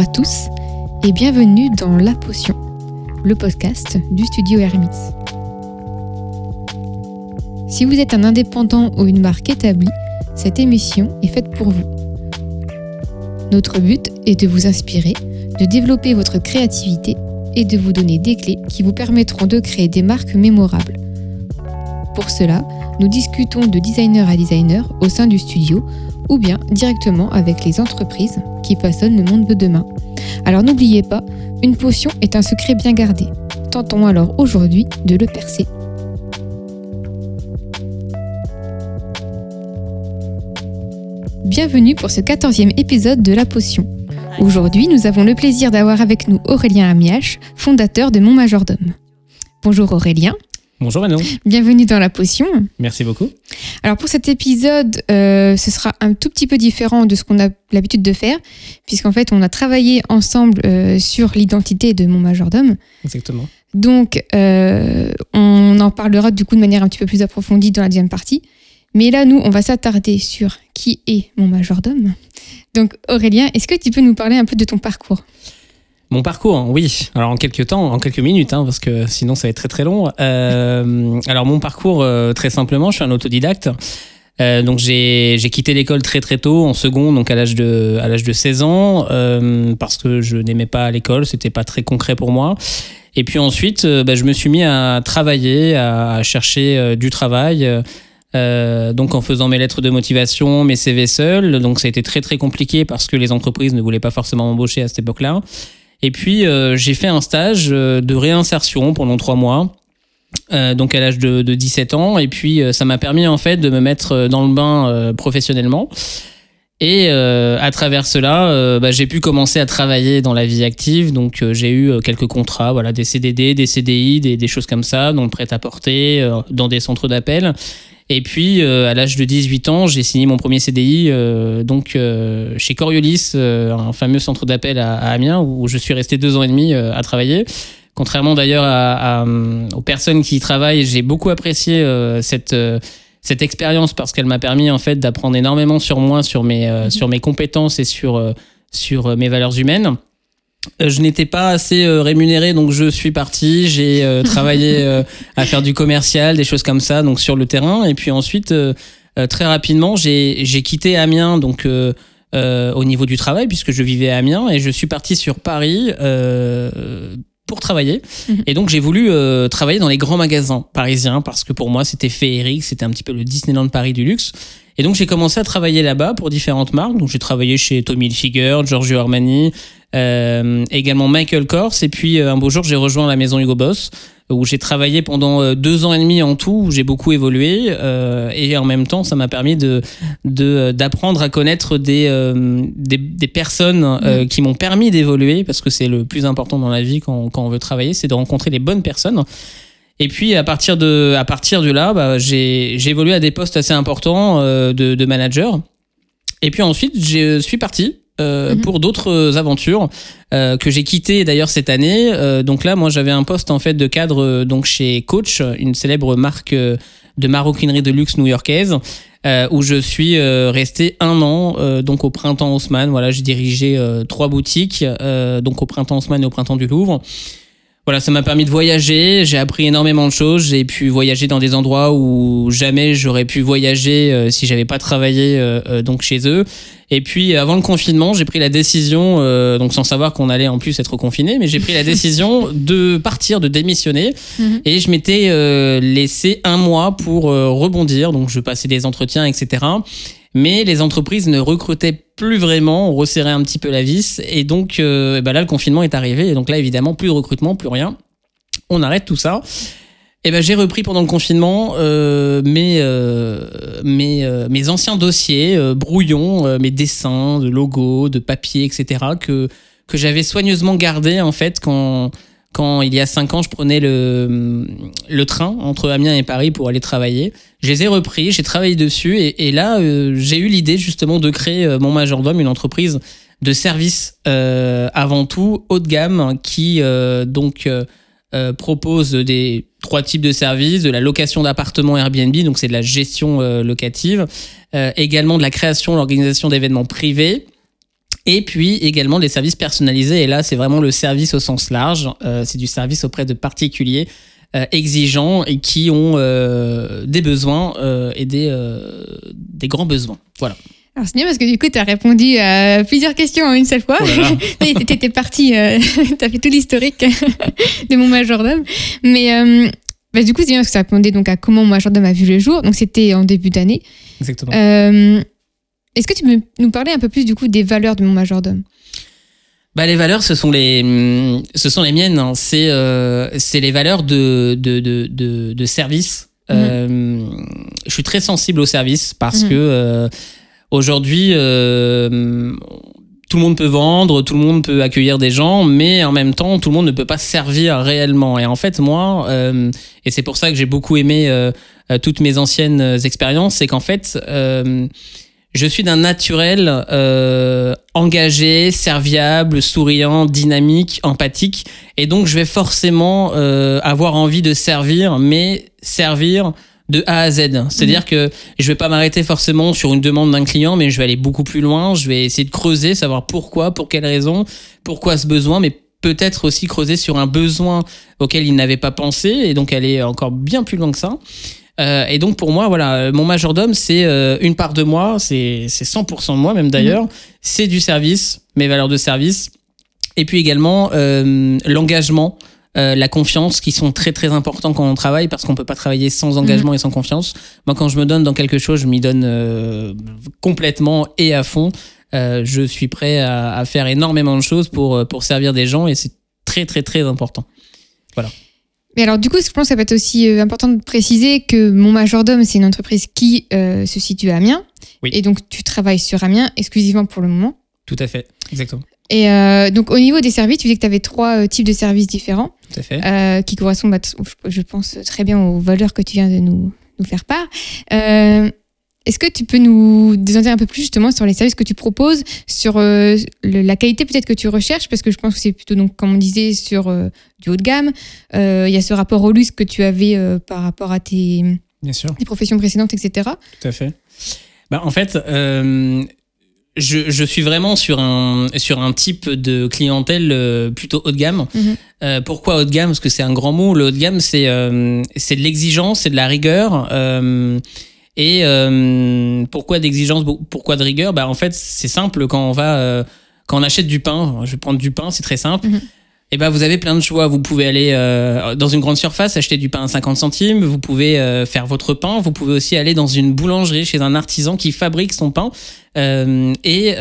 À tous et bienvenue dans La Potion, le podcast du studio Hermits. Si vous êtes un indépendant ou une marque établie, cette émission est faite pour vous. Notre but est de vous inspirer, de développer votre créativité et de vous donner des clés qui vous permettront de créer des marques mémorables. Pour cela, nous discutons de designer à designer au sein du studio ou bien directement avec les entreprises qui façonnent le monde de demain. Alors n'oubliez pas, une potion est un secret bien gardé. Tentons alors aujourd'hui de le percer. Bienvenue pour ce quatorzième épisode de La Potion. Aujourd'hui, nous avons le plaisir d'avoir avec nous Aurélien Amiache, fondateur de Mon Majordome. Bonjour Aurélien. Bonjour Manon. Bienvenue dans La Potion. Merci beaucoup. Alors pour cet épisode, euh, ce sera un tout petit peu différent de ce qu'on a l'habitude de faire, puisqu'en fait on a travaillé ensemble euh, sur l'identité de mon majordome. Exactement. Donc euh, on en parlera du coup de manière un petit peu plus approfondie dans la deuxième partie. Mais là, nous, on va s'attarder sur qui est mon majordome. Donc Aurélien, est-ce que tu peux nous parler un peu de ton parcours? Mon parcours, oui. Alors en quelques temps, en quelques minutes, hein, parce que sinon ça va être très très long. Euh, alors mon parcours, euh, très simplement, je suis un autodidacte. Euh, donc j'ai quitté l'école très très tôt, en second, donc à l'âge de à l'âge de 16 ans, parce que je n'aimais pas l'école, c'était pas très concret pour moi. Et puis ensuite, bah, je me suis mis à travailler, à, chercher du travail. donc en faisant mes lettres de motivation, mes CV seuls, donc ça a été très très compliqué parce que les entreprises ne voulaient pas forcément m'embaucher à cette époque-là. Et puis, euh, j'ai fait un stage euh, de réinsertion pendant trois mois. Euh, donc à l'âge de, de, 17 ans. Et puis ça m'a permis en fait de me mettre dans le bain professionnellement. Et à travers cela bah, j'ai pu commencer à travailler dans la vie active. Donc j'ai eu quelques contrats voilà des CDD des CDI des, choses comme ça le prêt à porter dans des centres d'appel et puis, euh, à l'âge de 18 ans, j'ai signé mon premier CDI euh, donc euh, chez Coriolis, un fameux centre d'appel à, Amiens, où je suis resté deux ans et demi à travailler. Contrairement d'ailleurs à, aux personnes qui y travaillent, j'ai beaucoup apprécié cette cette expérience parce qu'elle m'a permis en fait d'apprendre énormément sur moi, sur mes mhm. sur mes compétences et sur sur mes valeurs humaines. Euh, je n'étais pas assez euh, rémunéré, donc je suis parti. J'ai euh, travaillé à faire du commercial, des choses comme ça, donc sur le terrain. Et puis ensuite, très rapidement, j'ai quitté Amiens, donc au niveau du travail, puisque je vivais à Amiens, et je suis parti sur Paris pour travailler. Mhm. Et donc j'ai voulu travailler dans les grands magasins parisiens, parce que pour moi c'était féerique, c'était un petit peu le Disneyland Paris du luxe. Et donc j'ai commencé à travailler là-bas pour différentes marques. Donc j'ai travaillé chez Tommy Hilfiger, Giorgio Armani, euh, également Michael Kors. Et puis euh, un beau jour, j'ai rejoint la maison Hugo Boss où j'ai travaillé pendant euh, deux ans et demi en tout, où j'ai beaucoup évolué, euh, et en même temps, ça m'a permis de d'apprendre à connaître des des, des, personnes euh, mm. qui m'ont permis d'évoluer, parce que c'est le plus important dans la vie quand, quand on veut travailler, c'est de rencontrer les bonnes personnes. Et puis à partir de à partir de là, bah, j'ai évolué à des postes assez importants de, de manager. Et puis ensuite, je suis parti euh, mhm. pour d'autres aventures euh, que j'ai quittées d'ailleurs cette année. Euh, donc là, moi, j'avais un poste en fait de cadre donc chez Coach, une célèbre marque de maroquinerie de luxe new-yorkaise. où je suis resté un an donc au printemps Haussmann voilà j'ai dirigé trois boutiques donc au printemps Haussmann et au printemps du Louvre voilà, ça m'a permis de voyager. J'ai appris énormément de choses. J'ai pu voyager dans des endroits où jamais j'aurais pu voyager si j'avais pas travaillé donc chez eux. Et puis avant le confinement, j'ai pris la décision, donc sans savoir qu'on allait en plus être confiné, mais j'ai pris la décision de partir, de démissionner. Mhm. Et je m'étais laissé un mois pour rebondir. Donc je passais des entretiens, etc mais les entreprises ne recrutaient plus vraiment, on resserrait un petit peu la vis, et donc euh, bah là le confinement est arrivé, et donc là évidemment plus de recrutement, plus rien, on arrête tout ça. Et ben j'ai repris pendant le confinement euh, mes, euh, mes, mes anciens dossiers brouillons, mes dessins de logos, de papier, etc. que que j'avais soigneusement gardés en fait quand quand il y a cinq ans, je prenais le, le train entre Amiens et Paris pour aller travailler. Je les ai repris, j'ai travaillé dessus et, là, euh, j'ai eu l'idée justement de créer euh, mon majordome, une entreprise de services euh, avant tout haut de gamme qui donc propose des trois types de services, de la location d'appartements Airbnb, donc c'est de la gestion locative, également de la création, l'organisation d'événements privés Et puis également des services personnalisés. Et là, c'est vraiment le service au sens large. Euh, c'est du service auprès de particuliers euh, exigeants et qui ont euh, des besoins euh, et des, euh, des grands besoins. Voilà. Alors c'est bien parce que du coup, tu as répondu à plusieurs questions en une seule fois. Tu étais parti, tu as fait tout l'historique de mon majordome. Mais euh, bah, du coup, c'est bien parce que ça répondait donc à comment mon majordome a vu le jour. Donc c'était en début d'année. Exactement. Euh, Est-ce que tu peux nous parler un peu plus du coup des valeurs de mon majordome? Bah, les valeurs, ce sont les, ce sont les miennes. hein. C'est euh, c'est les valeurs de, de, de, de, de service. Euh, je suis très sensible au service parce Mhm. que euh, aujourd'hui, euh, tout le monde peut vendre, tout le monde peut accueillir des gens, mais en même temps, tout le monde ne peut pas servir réellement. Et en fait, moi, euh, et c'est pour ça que j'ai beaucoup aimé euh, toutes mes anciennes expériences, c'est qu'en fait, je suis d'un naturel engagé, serviable, souriant, dynamique, empathique. Et donc, je vais forcément avoir envie de servir, mais servir de A à Z. C'est-à-dire que je vais pas m'arrêter forcément sur une demande d'un client, mais je vais aller beaucoup plus loin. Je vais essayer de creuser, savoir pourquoi, pour quelle raison, pourquoi ce besoin, mais peut-être aussi creuser sur un besoin auquel il n'avait pas pensé, et donc aller encore bien plus loin que ça. Euh, et donc pour moi, voilà, euh, mon majordome, c'est euh, une part de moi, c'est c'est 100% de moi même d'ailleurs. C'est du service, mes valeurs de service. Et puis également euh, l'engagement, euh, la confiance, qui sont très très importants quand on travaille, parce qu'on peut pas travailler sans engagement et sans confiance. Moi, quand je me donne dans quelque chose, je m'y donne euh, complètement et à fond. Euh, je suis prêt à, à faire énormément de choses pour, pour servir des gens, et c'est très très très important. Mais alors, du coup, je pense que ça peut être aussi important de préciser que mon majordome, c'est une entreprise qui se situe à Amiens. Oui. Et donc, tu travailles sur Amiens exclusivement pour le moment. Tout à fait, exactement. Et euh, donc, au niveau des services, tu dis que tu avais trois euh, types de services différents Tout à fait. euh, qui correspondent, je pense, très bien aux valeurs que tu viens de nous, nous faire part. Euh, Est-ce que tu peux nous en dire un peu plus justement sur les services que tu proposes, sur euh, le- la qualité peut-être que tu recherches, parce que je pense que c'est plutôt, donc, comme on disait, sur euh, du haut de gamme. Euh, Il y a ce rapport au luxe que tu avais par rapport à tes, Bien sûr. tes professions précédentes, etc. Tout à fait. Bah, en fait, je, je suis vraiment sur un, sur un type de clientèle euh, plutôt haut de gamme. Mhm. Euh, pourquoi haut de gamme? Parce que c'est un grand mot. Le haut de gamme, c'est euh, c'est de l'exigence, c'est de la rigueur. euh, et euh, pourquoi d'exigence Pourquoi de rigueur? Bah, En fait, c'est simple. Quand on, va, euh, quand on achète du pain, je vais prendre du pain, c'est très simple. Mhm. Et ben vous avez plein de choix. Vous pouvez aller euh, dans une grande surface acheter du pain à 50 centimes. Vous pouvez euh, faire votre pain. Vous pouvez aussi aller dans une boulangerie chez un artisan qui fabrique son pain. Euh, et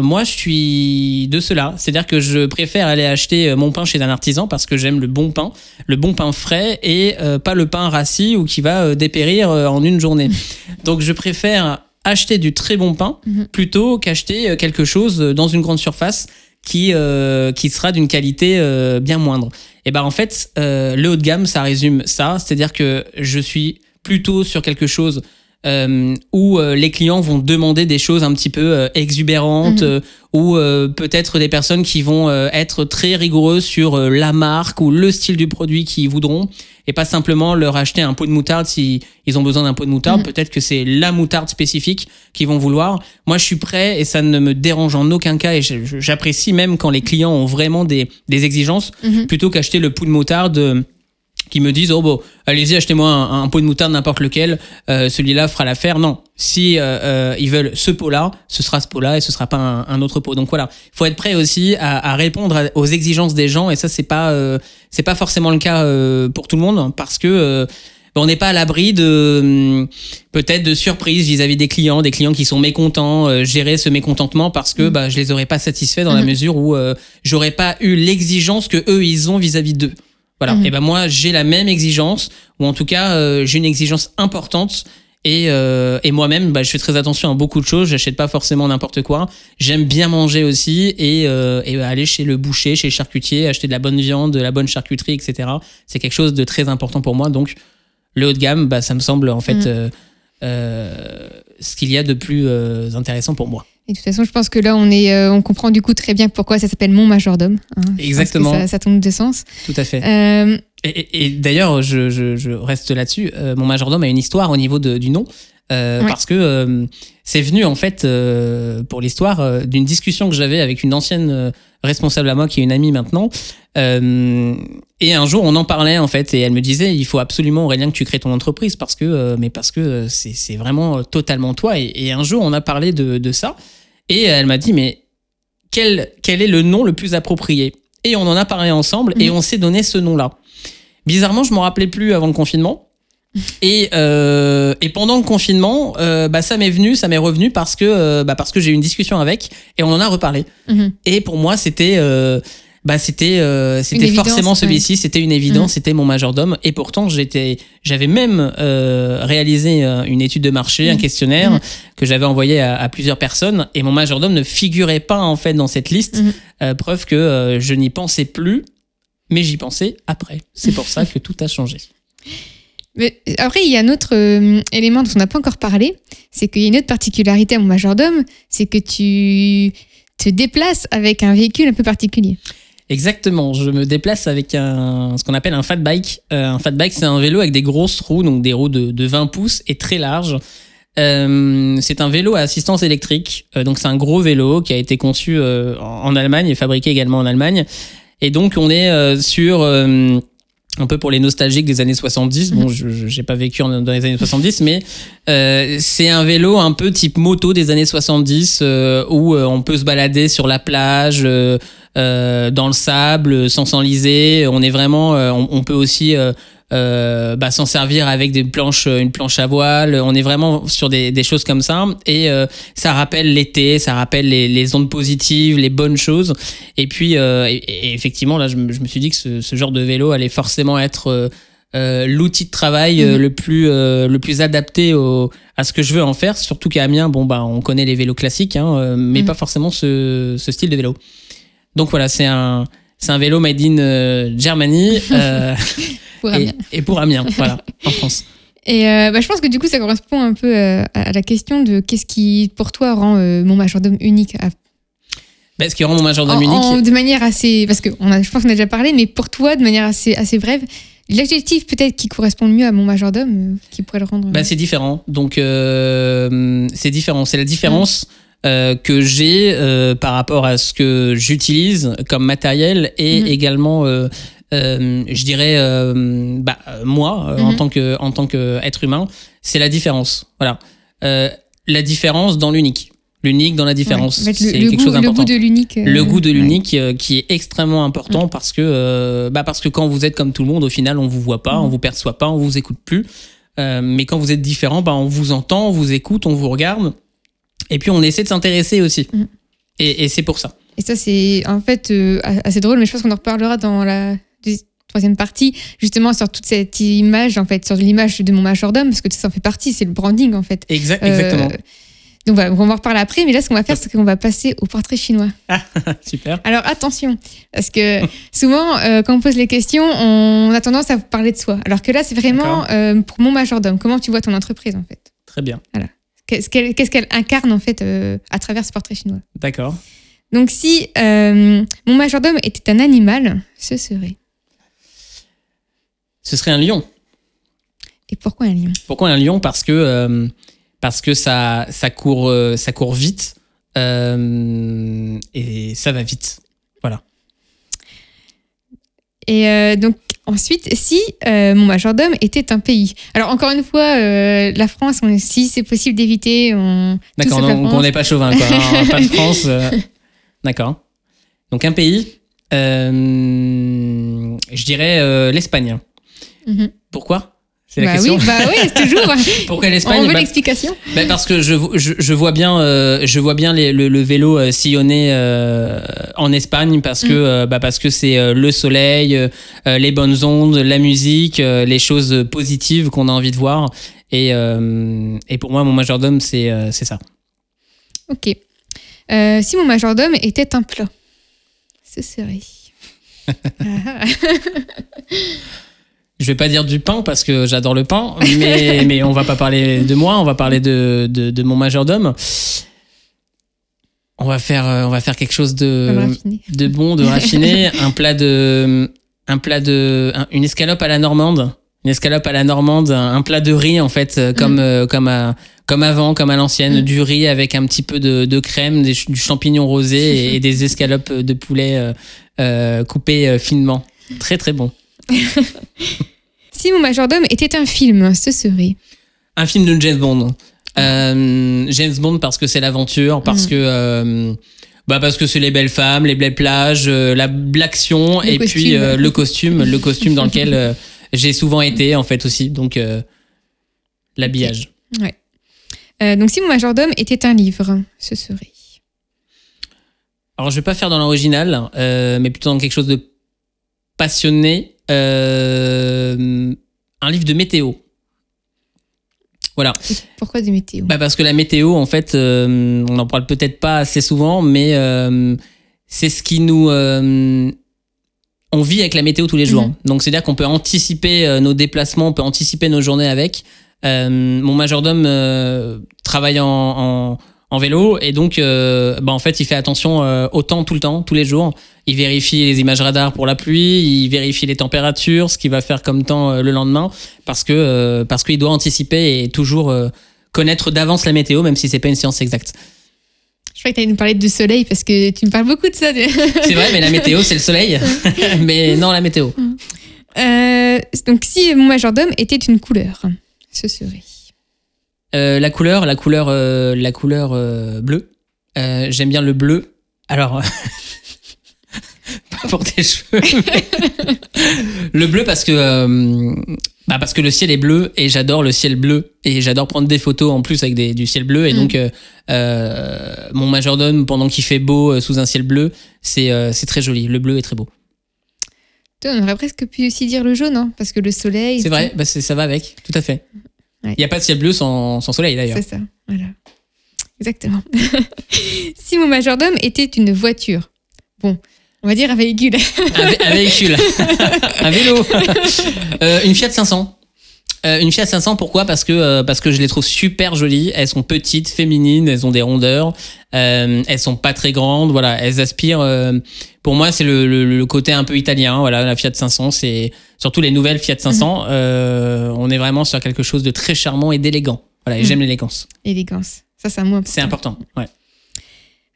moi, je suis de cela. C'est-à-dire que je préfère aller acheter mon pain chez un artisan parce que j'aime le bon pain, le bon pain frais et pas le pain rassis ou qui va dépérir en une journée. Donc, je préfère acheter du très bon pain Mhm. plutôt qu'acheter quelque chose dans une grande surface qui, euh, qui sera d'une qualité euh, bien moindre. Et ben en fait, euh, le haut de gamme, ça résume ça, c'est-à-dire que je suis plutôt sur quelque chose où les clients vont demander des choses un petit peu exubérantes, Mhm. ou peut-être des personnes qui vont être très rigoureuses sur la marque ou le style du produit qu'ils voudront, et pas simplement leur acheter un pot de moutarde si ils ont besoin d'un pot de moutarde. Mhm. Peut-être que c'est la moutarde spécifique qu'ils vont vouloir. Moi, je suis prêt et ça ne me dérange en aucun cas, et j'apprécie même quand les clients ont vraiment des, des exigences, Mhm. plutôt qu'acheter le pot de moutarde. Qui me disent oh bon allez-y achetez-moi un, un pot de moutarde n'importe lequel euh, celui-là fera l'affaire non si euh, euh, ils veulent ce pot-là ce sera ce pot-là et ce sera pas un, un autre pot donc voilà il faut être prêt aussi à, à répondre aux exigences des gens et ça c'est pas euh, c'est pas forcément le cas euh, pour tout le monde parce que on n'est pas à l'abri de hum, peut-être de surprises vis-à-vis des clients, des clients qui sont mécontents, euh, gérer ce mécontentement parce que Mhm. bah, je les aurais pas satisfaits dans la Mhm. mesure où euh, j'aurais pas eu l'exigence que eux ils ont vis-à-vis d'eux. Voilà. Mhm. Et ben moi j'ai la même exigence ou en tout cas euh, j'ai une exigence importante. Et, euh, et moi-même, bah, je fais très attention à beaucoup de choses. J'achète pas forcément n'importe quoi. J'aime bien manger aussi et, euh, et aller chez le boucher, chez le charcutier, acheter de la bonne viande, de la bonne charcuterie, etc. C'est quelque chose de très important pour moi. Donc, le haut de gamme, bah, ça me semble en fait euh, ce qu'il y a de plus intéressant pour moi. Et de toute façon, je pense que là, on, est, euh, on comprend du coup très bien pourquoi ça s'appelle mon majordome. hein. Exactement. Ça, ça tombe de sens. Tout à fait. Euh, Et, et- et d'ailleurs, je, je- je reste là-dessus. euh, mon majordome a une histoire au niveau de- du nom. Ouais. Parce que c'est venu en fait pour l'histoire d'une discussion que j'avais avec une ancienne responsable à moi qui est une amie maintenant. Euh, et un jour on en parlait en fait et elle me disait il faut absolument Aurélien que tu crées ton entreprise parce que euh, mais parce que euh, c'est c'est vraiment totalement toi. Et, et un jour on a parlé de, de ça et elle m'a dit mais quel, quel est le nom le plus approprié? Et on en a parlé ensemble et Mhm. on s'est donné ce nom-là. Bizarrement, je m'en rappelais plus avant le confinement. Et, euh, et pendant le confinement, euh, bah, ça m'est venu, ça m'est revenu parce que, euh, bah, parce que j'ai eu une discussion avec et on en a reparlé. Mhm. Et pour moi, c'était euh, bah, c'était euh, c'était forcément ouais. celui-ci, c'était une évidence, Mhm. c'était mon majordome. Et pourtant, j'étais j'avais même réalisé une étude de marché, un Mhm. questionnaire que j'avais envoyé à, à plusieurs personnes. Et mon majordome ne figurait pas en fait dans cette liste. Preuve que je n'y pensais plus, mais j'y pensais après. C'est pour ça que tout a changé. Mais après, il y a un autre euh, élément dont on n'a pas encore parlé, c'est qu'il y a une autre particularité à mon majordome, c'est que tu te déplaces avec un véhicule un peu particulier. Exactement, je me déplace avec un, ce qu'on appelle un fat bike. Euh, un fat bike, c'est un vélo avec des grosses roues, donc des roues de, de 20 pouces et très larges. Euh, c'est un vélo à assistance électrique, Euh, donc c'est un gros vélo qui a été conçu euh, en Allemagne et fabriqué également en Allemagne. Et donc on est euh, sur euh, un peu pour les nostalgiques des années 70. Bon, je j'ai pas vécu en- dans les années 70, mais euh, c'est un vélo un peu type moto des années 70 euh, où euh, on peut se balader sur la plage, euh, euh, dans le sable, sans s'enliser. On est vraiment, euh, on peut aussi euh, euh, bah, s'en servir avec des planches, une planche à voile. On est vraiment sur des, des choses comme ça. Et euh, ça rappelle l'été, ça rappelle les, les ondes positives, les bonnes choses. Et puis, euh, et, et effectivement, là, je me, je me suis dit que ce, ce genre de vélo allait forcément être euh, euh, l'outil de travail euh, Mhm. le plus euh, le plus adapté au, à ce que je veux en faire. Surtout qu'à Amiens, bon bah, on connaît les vélos classiques, hein, euh, mais Mhm. pas forcément ce, ce style de vélo. Donc voilà, c'est un c'est un vélo made in euh, Germany euh, Pour et, pour Amiens, voilà, en France. Et euh, bah, je pense que du coup, ça correspond un peu euh, à la question de qu'est-ce qui, pour toi, rend euh, mon majordome unique. à- Ben, ce qui rend mon majordome en- unique, en- de manière assez. Parce que on a, je pense qu'on a déjà parlé, mais pour toi, de manière assez, assez brève, l'adjectif peut-être qui correspond le mieux à mon majordome, qui pourrait le rendre. Bah, c'est différent. Donc, euh, c'est différent. C'est la différence euh, que j'ai euh, par rapport à ce que j'utilise comme matériel et Mhm. également, je dirais, euh, bah, euh, moi, euh, en Mhm. tant que en tant qu'être humain, c'est la différence. Voilà. Euh, la différence dans l'unique. L'unique dans la différence. Ouais. C'est le, le quelque goût, chose le d'important goût de l'unique. euh, le goût de ouais. l'unique euh, qui est extrêmement important parce que euh, bah parce que quand vous êtes comme tout le monde au final on vous voit pas on vous perçoit pas on vous écoute plus Euh, mais quand vous êtes différent bah on vous entend on vous écoute on vous regarde et puis on essaie de s'intéresser aussi Mhm. et, et c'est pour ça Et ça, c'est en fait euh, assez drôle, mais je pense qu'on en reparlera dans la troisième partie, justement sur toute cette image, en fait, sur l'image de mon majordome, parce que ça en fait partie, c'est le branding, en fait. Exact- Euh, exactement donc voilà, on va en reparler après, mais là, ce qu'on va faire, c'est qu'on va passer au portrait chinois. super Alors attention, parce que souvent, euh, quand on pose les questions, on a tendance à vous parler de soi. Alors que là, c'est vraiment euh, pour mon majordome. Comment tu vois ton entreprise, en fait? Très bien Qu'est-ce qu'elle qu'est-ce qu'elle incarne, en fait, euh, à travers ce portrait chinois? D'accord Donc, si mon majordome était un animal, ce serait. Ce serait un lion Et pourquoi un lion? Pourquoi un lion? Parce que euh, parce que ça ça court euh, ça court vite euh, et ça va vite Et euh, donc, ensuite, si mon majordome était un pays. Alors, encore une fois, la France, on, si c'est possible d'éviter, D'accord, donc on n'est pas chauvin, quoi. hein, pas de France. D'accord. Donc un pays, je dirais euh, Mhm. Pourquoi? C'est la Bah question. oui, bah oui, toujours. Pourquoi on l'Espagne veut Bah, l'explication. bah, Parce que je, je, je vois bien, euh, je vois bien les- le, le vélo euh, sillonner euh, en Espagne parce que Mm. euh, bah, parce que c'est euh, le soleil, euh, euh, les bonnes ondes, la musique, euh, les choses positives qu'on a envie de voir. Et, euh, et pour moi, mon majordome, c'est euh, c'est ça. Ok. Euh, si mon majordome était un plat, ce serait. Ah, Je vais pas dire du pain parce que j'adore le pain, mais, mais on va pas parler de moi, on va parler de, de, de mon majordome. On va faire, euh, on va faire quelque chose de, bon, de raffiné, un plat de, un plat de, un- une escalope à la normande. une escalope à la normande, un, plat de riz en fait, euh, comme euh, comme à, comme avant, comme à l'ancienne, Mm. du riz avec un petit peu de, de crème, des, du champignon rosé et, et des escalopes de poulet euh, euh, coupées finement. Très très bon. Si mon majordome était un film, ce serait. Un film de James Bond. Euh, James Bond parce que c'est l'aventure, parce Mm. que euh, bah parce que c'est les belles femmes, les belles plages, euh, la l'action et puis costume. euh, le costume, le costume dans lequel j'ai souvent été en fait aussi. Donc l'habillage. Euh, donc, si mon majordome était un livre, ce serait. Alors je vais pas faire dans l'original, mais plutôt dans quelque chose de passionné. Euh, un livre de météo. Voilà. Pourquoi des météos? Bah parce que la météo, en fait, euh, on n'en parle peut-être pas assez souvent, mais euh, c'est ce qui nous... euh, on vit avec la météo tous les jours. Mhm. Donc c'est-à-dire qu'on peut anticiper nos déplacements, on peut anticiper nos journées avec. Mon majordome travaille en, en, en vélo et donc euh, bah en fait il fait attention euh, au temps tout le temps, tous les jours. Il vérifie les images radar pour la pluie, il vérifie les températures, ce qu'il va faire comme temps euh, le lendemain, parce que euh, parce qu'il doit anticiper et toujours connaître d'avance la météo, même si c'est pas une science exacte. Je crois que tu allais nous parler du soleil parce que tu me parles beaucoup de ça. C'est vrai, mais la météo c'est le soleil, mais non la météo. Donc, si mon majordome était une couleur, ce serait. Euh, la couleur, la couleur, euh, la couleur euh, bleue. J'aime bien le bleu. Alors, pas pour tes cheveux. le bleu parce que bah parce que le ciel est bleu et j'adore le ciel bleu et j'adore prendre des photos en plus avec des, du ciel bleu et Mm. donc mon majordome pendant qu'il fait beau sous un ciel bleu c'est c'est très joli. Le bleu est très beau. Toi, on aurait presque pu aussi dire le jaune, hein, parce que le soleil. C'est vrai, bah, ça va avec, tout à fait. Il Ouais. n'y a pas de ciel bleu sans, sans soleil d'ailleurs. C'est ça, voilà. Exactement. si mon majordome était une voiture, bon, on va dire un véhicule. Un, vé- un véhicule. un vélo. Euh, une Fiat 500. Euh, une Fiat 500, pourquoi? Parce que, euh, parce que je les trouve super jolies. Elles sont petites, féminines, elles ont des rondeurs. Euh, elles sont pas très grandes. Voilà, elles aspirent. euh, pour moi, c'est le, le- le côté un peu italien. Voilà, la Fiat 500, c'est surtout les nouvelles Fiat 500. euh, on est vraiment sur quelque chose de très charmant et d'élégant. Voilà, et Mhm. j'aime l'élégance. Élégance. Ça, c'est un mot important. C'est important. Ouais.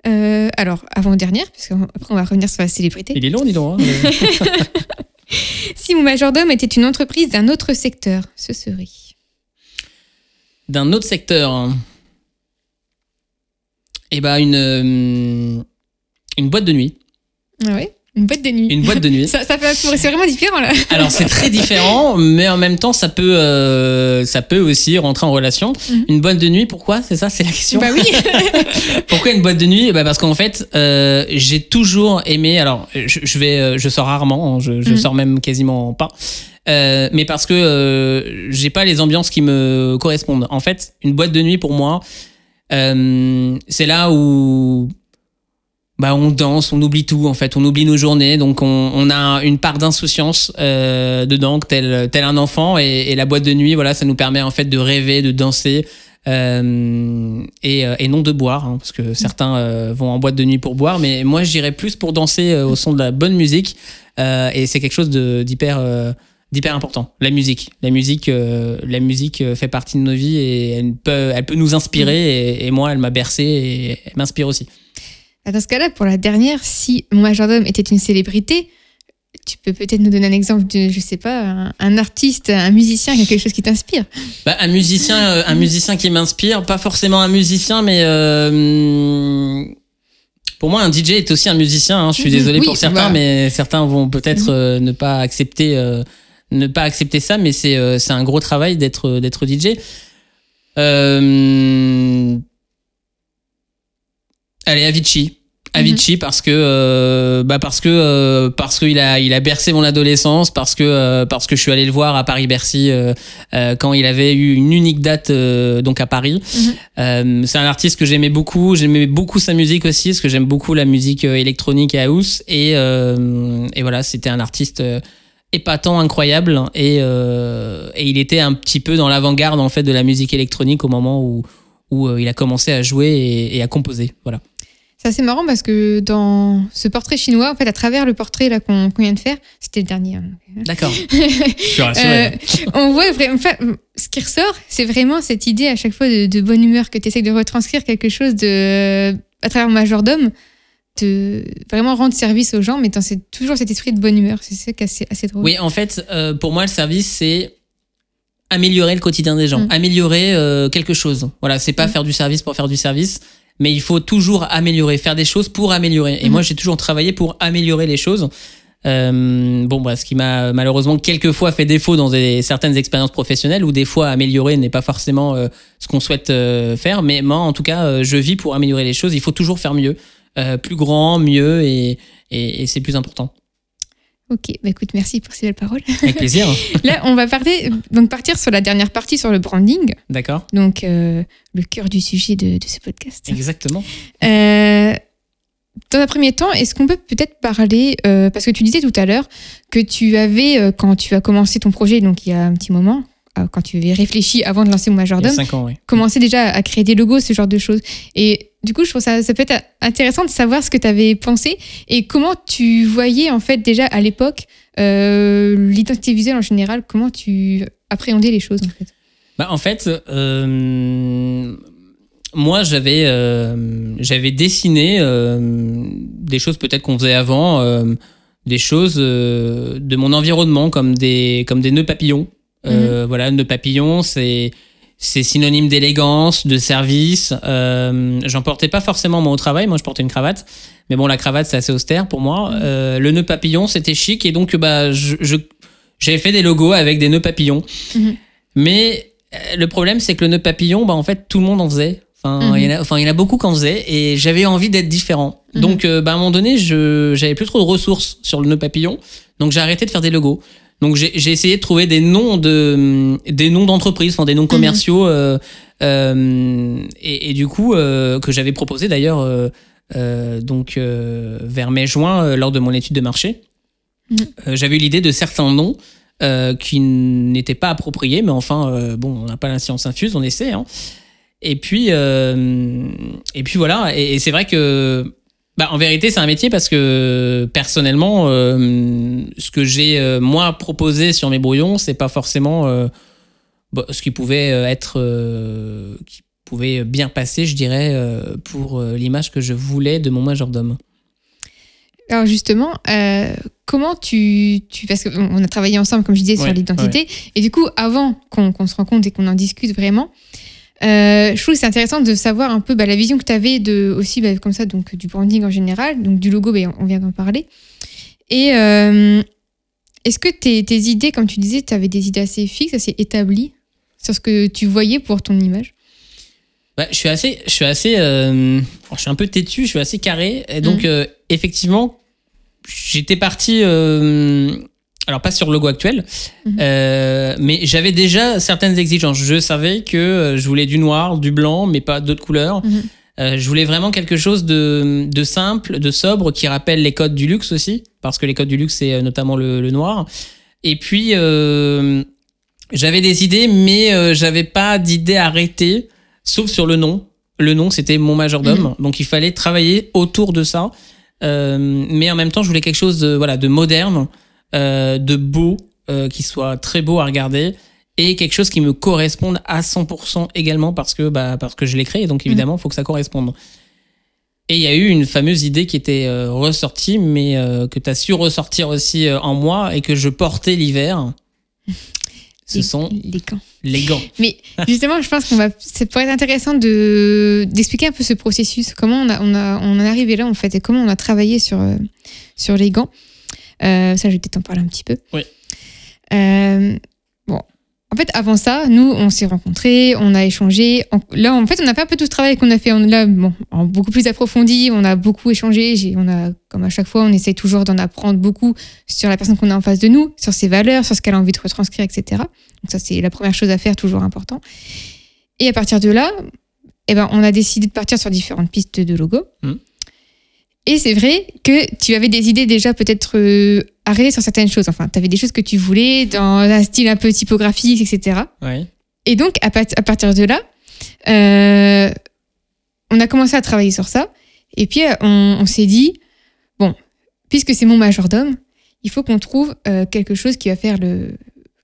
Euh, alors, avant-dernière, parce qu'après, on va revenir sur la célébrité. Il est long, dis donc. hein. Si mon majordome était une entreprise d'un autre secteur, ce serait. D'un autre secteur. Eh ben, une, euh, une boîte de nuit. Ah ouais? Une boîte de nuit. Une boîte de nuit. Ça, ça fait, c'est vraiment différent là. Alors c'est très différent, mais en même temps ça peut, euh, ça peut aussi rentrer en relation. Mhm. Une boîte de nuit, pourquoi? C'est ça, c'est la question. Bah oui. Pourquoi une boîte de nuit? Bah Parce qu'en fait, euh, j'ai toujours aimé. Alors, je, je vais, euh, je sors rarement. hein, je, je Mhm. sors même quasiment pas. Euh, mais parce que euh, j'ai pas les ambiances qui me correspondent. En fait, une boîte de nuit pour moi, euh, c'est là où bah, on danse, on oublie tout en fait, on oublie nos journées, donc on, on a une part d'insouciance euh, dedans, tel, tel un enfant, et, et la boîte de nuit, voilà, ça nous permet en fait de rêver, de danser, euh, et, euh, et non de boire, hein, parce que certains euh, vont en boîte de nuit pour boire, mais moi j'irais plus pour danser euh, au son de la bonne musique, euh, et c'est quelque chose d'hyper d'hyper important. La musique, la musique, euh, la musique fait partie de nos vies et elle peut, elle peut nous inspirer, et, et moi elle m'a bercé et elle m'inspire aussi. Ah, Dans ce cas-là, pour la dernière, si mon majordome était une célébrité, tu peux peut-être nous donner un exemple de, je sais pas, un, un artiste, un musicien, quelque chose qui t'inspire. Bah, un musicien, euh, un musicien qui m'inspire, pas forcément un musicien, mais euh, pour moi, un DJ est aussi un musicien. hein. Je suis Mhm. désolé Oui, pour certains, bah. mais certains vont peut-être Mhm. euh, ne pas accepter, ne pas accepter ça, mais c'est c'est un gros travail d'être d'être DJ. Euh, Allez, Avicii. Avicii parce que euh, bah parce que euh, parce qu'il a il a bercé mon adolescence parce que euh, parce que je suis allé le voir à Paris Bercy quand il avait eu une unique date donc à Paris. Mhm. C'est un artiste que j'aimais beaucoup, j'aimais beaucoup sa musique aussi parce que j'aime beaucoup la musique électronique et house et et voilà, c'était un artiste épatant, incroyable et et il était un petit peu dans l'avant-garde en fait de la musique électronique au moment où où il a commencé à jouer et, et à composer. Voilà. C'est assez marrant parce que dans ce portrait chinois, en fait, à travers le portrait là qu'on vient de faire, c'était le dernier. hein. D'accord. Suis rassuré. Euh, on voit vraiment, enfin, ce qui ressort, c'est vraiment cette idée à chaque fois de, de bonne humeur que tu essaies de retranscrire quelque chose de, à travers majordome, de vraiment rendre service aux gens, mais dans cette- toujours cet esprit de bonne humeur. C'est ça qui est assez, assez drôle. Oui, en fait, euh, pour moi, le service, c'est améliorer le quotidien des gens, Mm. améliorer euh, quelque chose. Voilà, c'est pas Mm. faire du service pour faire du service, mais il faut toujours améliorer, faire des choses pour améliorer. Et Mhm. moi, j'ai toujours travaillé pour améliorer les choses. Euh, bon, bah, ce qui m'a malheureusement quelquefois fait défaut dans des, certaines expériences professionnelles où des fois améliorer n'est pas forcément euh, ce qu'on souhaite euh, faire. Mais moi, en tout cas, euh, je vis pour améliorer les choses. Il faut toujours faire mieux, euh, plus grand, mieux, et, et, et c'est plus important. Ok, bah écoute, merci pour ces belles paroles. Avec plaisir. Là, on va parler, donc partir sur la dernière partie sur le branding, D'accord. donc euh, le cœur du sujet de, de ce podcast. Exactement. Euh, dans un premier temps, est-ce qu'on peut peut-être parler, euh, parce que tu disais tout à l'heure que tu avais, quand tu as commencé ton projet, donc il y a un petit moment, quand tu avais réfléchi avant de lancer mon Il y a majordome, cinq ans, oui. commencé déjà à créer des logos, ce genre de choses. Et du coup, je trouve ça, ça peut être intéressant de savoir ce que tu avais pensé et comment tu voyais en fait déjà à l'époque euh, l'identité visuelle en général, comment tu appréhendais les choses en fait. Bah, en fait, euh, moi, j'avais euh, j'avais dessiné des choses peut-être qu'on faisait avant, des choses de mon environnement, comme des, comme des nœuds papillons. Euh, Voilà, nœuds papillons, c'est c'est synonyme d'élégance, de service. Euh, J'en portais pas forcément moi au travail, moi je portais une cravate. Mais bon, la cravate, c'est assez austère pour moi. Euh, le nœud papillon, c'était chic et donc bah, je, je- j'avais fait des logos avec des nœuds papillons. Mhm. Mais euh, le problème, c'est que le nœud papillon, bah, en fait, tout le monde en faisait. Enfin, Mhm. il y en a, enfin, il y en a beaucoup qui en faisaient et j'avais envie d'être différent. Mhm. Donc, euh, bah, à un moment donné, je j'avais plus trop de ressources sur le nœud papillon. Donc, j'ai arrêté de faire des logos. Donc, j'ai essayé de trouver des noms de des noms d'entreprises, enfin, des noms commerciaux. euh, euh, et, et du coup, euh, que j'avais proposé d'ailleurs donc vers mai-juin lors de mon étude de marché. Mhm. J'avais eu l'idée de certains noms qui n'étaient pas appropriés, mais enfin, bon, on n'a pas la science infuse, on essaie. hein. Et puis, euh, et puis voilà. Et, et c'est vrai que, bah, en vérité, c'est un métier parce que personnellement, euh, ce que j'ai euh, moi proposé sur mes brouillons, c'est pas forcément euh, bah, ce qui pouvait être, qui pouvait bien passer, je dirais, pour l'image que je voulais de mon majordome. Alors justement, comment tu, tu parce qu'on a travaillé ensemble, comme je disais, sur Ouais, l'identité, et du coup, avant qu'on qu'on se rencontre et qu'on en discute vraiment, euh, je trouve que c'est intéressant de savoir un peu bah, la vision que tu avais de aussi bah, comme ça donc du branding en général, donc du logo, bah, on vient d'en parler. Et euh, est-ce que tes, tes idées, comme tu disais, tu avais des idées assez fixes, assez établies sur ce que tu voyais pour ton image? Ouais, je suis assez, je suis assez, euh, je suis un peu têtu, je suis assez carré, et donc euh, effectivement, j'étais parti, alors pas sur le logo actuel, Mhm. euh, mais j'avais déjà certaines exigences. Je savais que euh, je voulais du noir, du blanc, mais pas d'autres couleurs. Mhm. Euh, je voulais vraiment quelque chose de, de simple, de sobre, qui rappelle les codes du luxe aussi, parce que les codes du luxe c'est notamment le, le noir. Et puis euh, j'avais des idées, mais j'avais pas d'idées arrêtées, sauf sur le nom. Le nom, c'était mon majordome, donc il fallait travailler autour de ça. Mais en même temps, je voulais quelque chose de, voilà, de moderne, euh, de beau, euh, qui soit très beau à regarder, et quelque chose qui me corresponde à 100% également parce que, bah, parce que je l'ai créé, donc évidemment, il faut que ça corresponde. Et il y a eu une fameuse idée qui était euh, ressortie, mais que tu as su ressortir aussi en moi et que je portais l'hiver. Ce les, sont les camps. les gants. Mais justement, je pense qu'on va, ça pourrait être intéressant de d'expliquer un peu ce processus, comment on a, on a, on en est arrivé là en fait, et comment on a travaillé sur sur les gants. Euh, ça, je vais peut-être en parler un petit peu. Oui. Euh, bon, en fait, avant ça, nous, on s'est rencontrés, on a échangé. En- là, en fait, on a fait un peu tout ce travail qu'on a fait. On, là, bon, en beaucoup plus approfondi, on a beaucoup échangé. On a, comme à chaque fois, on essaie toujours d'en apprendre beaucoup sur la personne qu'on a en face de nous, sur ses valeurs, sur ce qu'elle a envie de retranscrire, etc. Donc ça, c'est la première chose à faire, toujours important. Et à partir de là, eh ben, on a décidé de partir sur différentes pistes de logo. Mhm. Et c'est vrai que tu avais des idées déjà peut-être euh, arrêtées sur certaines choses. Enfin, tu avais des choses que tu voulais dans un style un peu typographique, etc. Et donc, à, partir de là, euh, on a commencé à travailler sur ça. Et puis on, on s'est dit, bon, puisque c'est mon majordome, il faut qu'on trouve euh, quelque chose qui va faire le,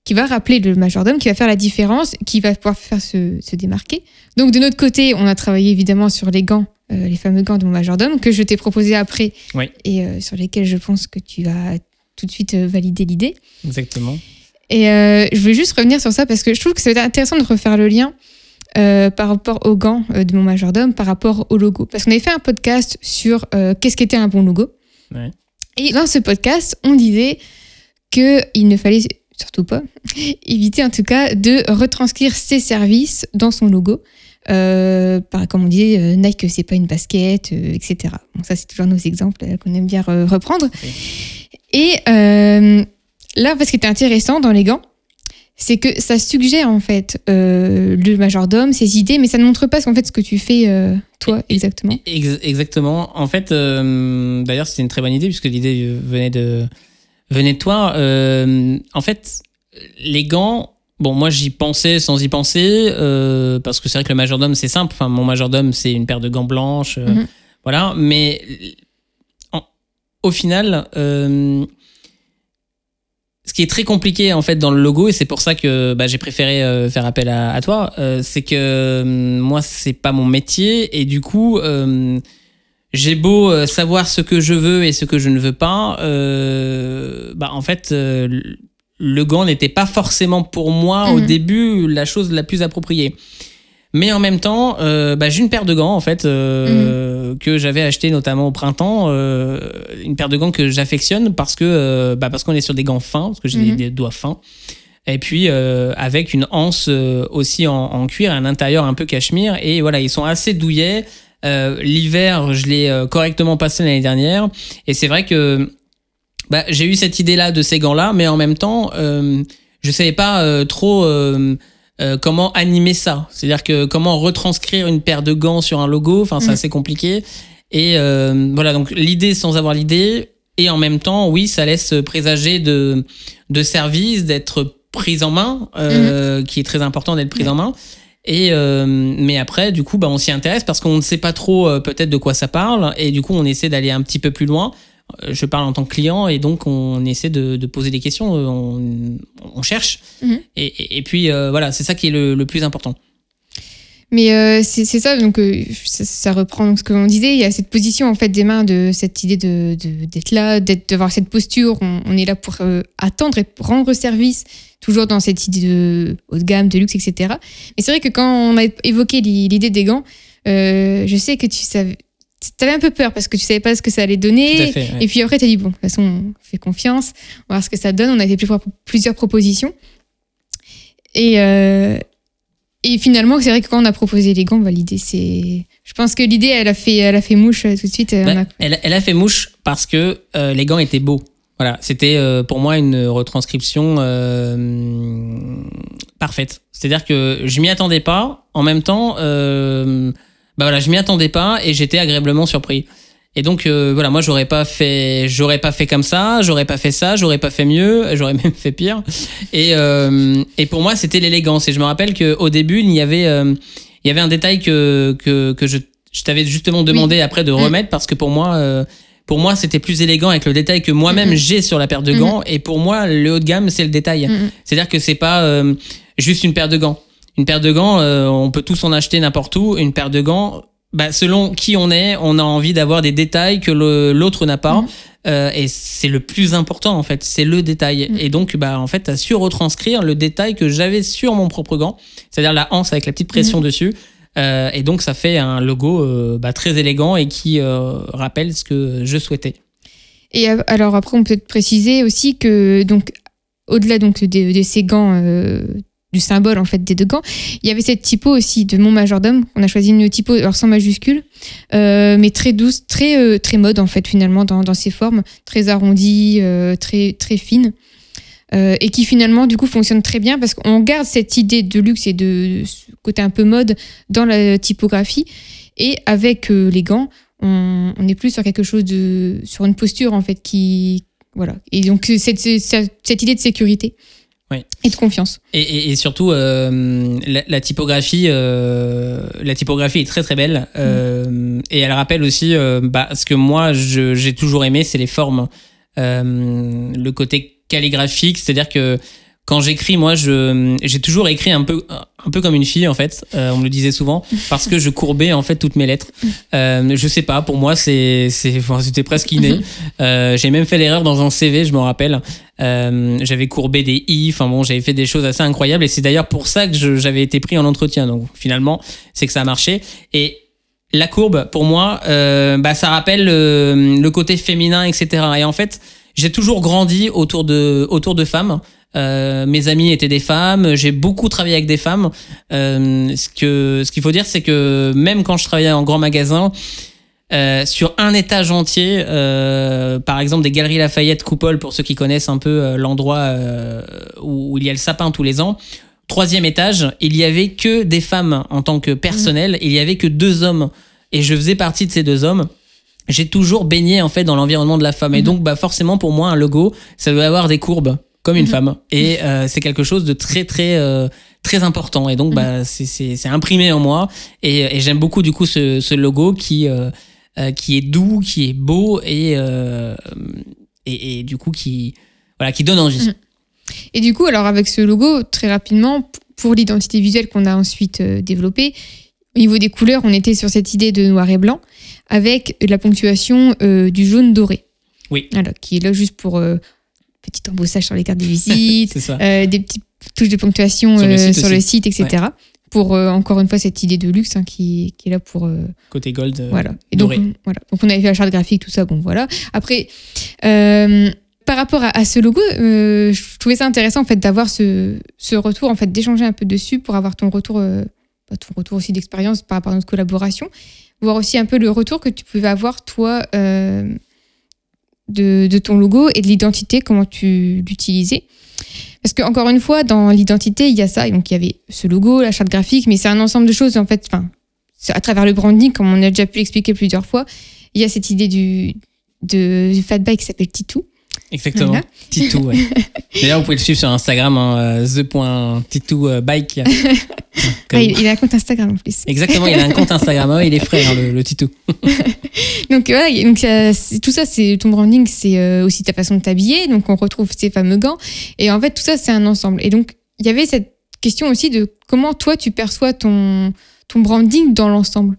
qui va rappeler le majordome, qui va faire la différence, qui va pouvoir faire se, se démarquer. Donc de notre côté, on a travaillé évidemment sur les gants, euh, les fameux gants de mon majordome que je t'ai proposé après Oui. et euh, sur lesquels je pense que tu vas tout de suite euh, valider l'idée. Exactement. Et euh, je voulais juste revenir sur ça parce que je trouve que c'est intéressant de refaire le lien euh, par rapport aux gants euh, de mon majordome, par rapport au logo. Parce qu'on avait fait un podcast sur qu'est-ce qu'était un bon logo. Ouais. Et dans ce podcast, on disait qu'il ne fallait surtout pas éviter en tout cas de retranscrire ses services dans son logo. Euh, par, comme on disait, euh, Nike, c'est pas une basket, euh, etc. Bon, ça, c'est toujours nos exemples qu'on aime bien reprendre. Et là, ce qui était intéressant dans les gants, c'est que ça suggère en fait le majordome, ses idées, mais ça ne montre pas ce, qu'en fait, ce que tu fais toi exactement. Ex- exactement. En fait, d'ailleurs, c'était une très bonne idée puisque l'idée venait de venait de toi. Euh, en fait, les gants. Bon, moi, j'y pensais sans y penser euh, parce que c'est vrai que le majordome, c'est simple. Enfin, mon majordome, c'est une paire de gants blanches, euh, Mhm. voilà. Mais en- au final. ce qui est très compliqué en fait dans le logo et c'est pour ça que bah, j'ai préféré euh, faire appel à, à toi, euh, c'est que euh, moi c'est pas mon métier et du coup j'ai beau euh, savoir ce que je veux et ce que je ne veux pas, euh, bah en fait euh, le gant n'était pas forcément pour moi au Mhm. début la chose la plus appropriée. Mais en même temps, bah, j'ai une paire de gants en fait euh, que j'avais acheté notamment au printemps, une paire de gants que j'affectionne parce que bah, parce qu'on est sur des gants fins, parce que j'ai Mhm. des, des doigts fins, et puis euh, avec une anse euh, aussi en, en cuir, un intérieur un peu cachemire, et voilà ils sont assez douillets. Euh, L'hiver, je l'ai euh, correctement passé l'année dernière, et c'est vrai que bah, j'ai eu cette idée-là de ces gants-là, mais en même temps, euh, je savais pas euh, trop comment animer ça. C'est-à-dire que comment retranscrire une paire de gants sur un logo, enfin, c'est Mhm. assez compliqué. Et voilà, donc l'idée sans avoir l'idée, et en même temps, oui, ça laisse présager de, de service, d'être prise en main, euh, qui est très important d'être prise en main. Et euh, mais après, du coup, bah, on s'y intéresse parce qu'on ne sait pas trop euh, peut-être de quoi ça parle, et du coup, on essaie d'aller un petit peu plus loin. Euh, Je parle en tant que client, et donc on essaie de, de poser des questions, euh, on, on cherche, Mhm. et, et, et puis euh, voilà, c'est ça qui est le, le plus important. Mais euh, c'est ça, donc euh, ça, ça reprend donc, ce que l'on disait. Il y a cette position en fait des mains de cette idée de de- d'être là, d'être d'avoir cette posture. On, on est là pour euh, attendre et rendre service, toujours dans cette idée de haut de gamme, de luxe, etc. Mais c'est vrai que quand on a évoqué l'i- l'idée des gants, euh, je sais que tu savais, avais un peu peur parce que tu savais pas ce que ça allait donner. Tout à fait. ouais. Et puis après, tu as dit, bon, de toute façon, on fait confiance, on va voir ce que ça donne. On a fait plusieurs, plusieurs propositions. Et, euh, et finalement, c'est vrai que quand on a proposé les gants, bah, l'idée, c'est. Je pense que l'idée, elle, a fait- elle a fait mouche euh, tout de suite. euh, Bah, a- elle, elle a fait mouche parce que euh, les gants étaient beaux. Voilà, c'était euh, pour moi une retranscription euh, parfaite. C'est-à-dire que je m'y attendais pas. En même temps, bah voilà, je m'y attendais pas et j'étais agréablement surpris. Et donc euh, voilà, moi j'aurais pas fait, j'aurais pas fait comme ça, j'aurais pas fait ça, j'aurais pas fait mieux, j'aurais même fait pire. Et euh, et pour moi c'était l'élégance. Et je me rappelle que au début il y avait euh, il y avait un détail que que que je je t'avais justement demandé après de Mm. remettre parce que pour moi euh, pour moi, c'était plus élégant avec le détail que moi-même j'ai sur la paire de gants. Et pour moi, le haut de gamme, c'est le détail. C'est-à-dire que c'est pas euh, juste une paire de gants. Une paire de gants, euh, on peut tous en acheter n'importe où. Une paire de gants, bah, selon qui on est, on a envie d'avoir des détails que l'autre n'a pas. Mhm. Euh, et c'est le plus important en fait, c'est le détail. Mhm. Et donc, bah, en fait, tu as su retranscrire le détail que j'avais sur mon propre gant, c'est-à-dire la hanse avec la petite pression dessus. Euh, et donc, ça fait un logo euh, bah, très élégant et qui euh, rappelle ce que je souhaitais. Et alors après, on peut préciser aussi que donc au-delà donc de, de ces gants, euh, du symbole en fait des deux gants, il y avait cette typo aussi de mon majordome. On a choisi une typo alors sans majuscule, euh, mais très douce, très euh, très mode en fait finalement dans, ses formes, très arrondie, euh, très très fine. Et qui finalement du coup fonctionne très bien parce qu'on garde cette idée de luxe et de côté un peu mode dans la typographie. Et avec les gants on, est plus sur quelque chose de sur une posture en fait qui voilà. Et donc cette, cette idée de sécurité Oui. et de confiance. Et, et- et surtout, euh, la, la typographie, euh, la typographie est très très belle euh, et elle rappelle aussi bah, ce que moi j'ai toujours aimé, c'est les formes, le côté calligraphique, c'est-à-dire que quand j'écris, moi, je j'ai toujours écrit un peu un peu comme une fille en fait. Euh, on me le disait souvent parce que je courbais en fait toutes mes lettres. Euh, je sais pas, pour moi c'est c'est enfin, c'était presque inné. Euh, j'ai même fait l'erreur dans un CV, je me rappelle. Euh, j'avais courbé des i, enfin bon, j'avais fait des choses assez incroyables et c'est d'ailleurs pour ça que je- j'avais été pris en entretien. Donc finalement, c'est que ça a marché. Et la courbe, pour moi, euh, bah, ça rappelle euh, le côté féminin, etc. Et en fait, j'ai toujours grandi autour de, autour de femmes. Euh, mes amis étaient des femmes, j'ai beaucoup travaillé avec des femmes. Euh, ce que ce qu'il faut dire, c'est que même quand je travaillais en grand magasin, euh, sur un étage entier, euh, par exemple des galeries Lafayette Coupole, pour ceux qui connaissent un peu euh, l'endroit où, où il y a le sapin tous les ans. Troisième étage, il y avait que des femmes en tant que personnel, il y avait que deux hommes, et je faisais partie de ces deux hommes. J'ai toujours baigné en fait dans l'environnement de la femme, et donc bah forcément pour moi un logo, ça doit avoir des courbes comme une Mhm. femme, et euh, c'est quelque chose de très très euh, très important, et donc bah c'est imprimé en moi, et, et j'aime beaucoup du coup ce, ce logo qui euh, qui est doux, qui est beau et, et, et du coup qui, voilà, qui donne envie. Mhm. Et du coup, alors avec ce logo, très rapidement, pour l'identité visuelle qu'on a ensuite développée, au niveau des couleurs, on était sur cette idée de noir et blanc, avec la ponctuation du jaune doré. Oui. Voilà, qui est là juste pour euh, petit embossage sur les cartes de visite, euh, des petites touches de ponctuation Sur le euh, site sur le aussi. site, etc. Pour euh, encore une fois cette idée de luxe hein, qui, qui est là pour Côté gold. voilà. Et donc, doré. on, voilà. donc on avait fait la charte graphique, tout ça, bon voilà. Après, par rapport à, à ce logo, euh, je trouvais ça intéressant en fait d'avoir ce, ce retour, en fait d'échanger un peu dessus pour avoir ton retour, euh, bah, ton retour aussi d'expérience par rapport à notre collaboration, voir aussi un peu le retour que tu pouvais avoir toi euh, de, de ton logo et de l'identité, comment tu l'utilisais. Parce que encore une fois, dans l'identité, il y a ça. Donc il y avait ce logo, la charte graphique, mais c'est un ensemble de choses en fait. Enfin, à travers le branding, comme on a déjà pu l'expliquer plusieurs fois, il y a cette idée du, du fat bike qui s'appelle Titou. Exactement. Voilà. Titou, ouais. D'ailleurs, vous pouvez le suivre sur Instagram, hein, euh, the.titoubike. Ah, il, a un compte Instagram en plus. Exactement, il a un compte Instagram, ouais, il est frais, hein, le, le Titou. Donc voilà, donc, ça, tout ça, c'est ton branding, c'est euh, aussi ta façon de t'habiller. Donc on retrouve ces fameux gants. Et en fait, tout ça, c'est un ensemble. Et donc, il y avait cette question aussi de comment toi, tu perçois ton, ton branding dans l'ensemble.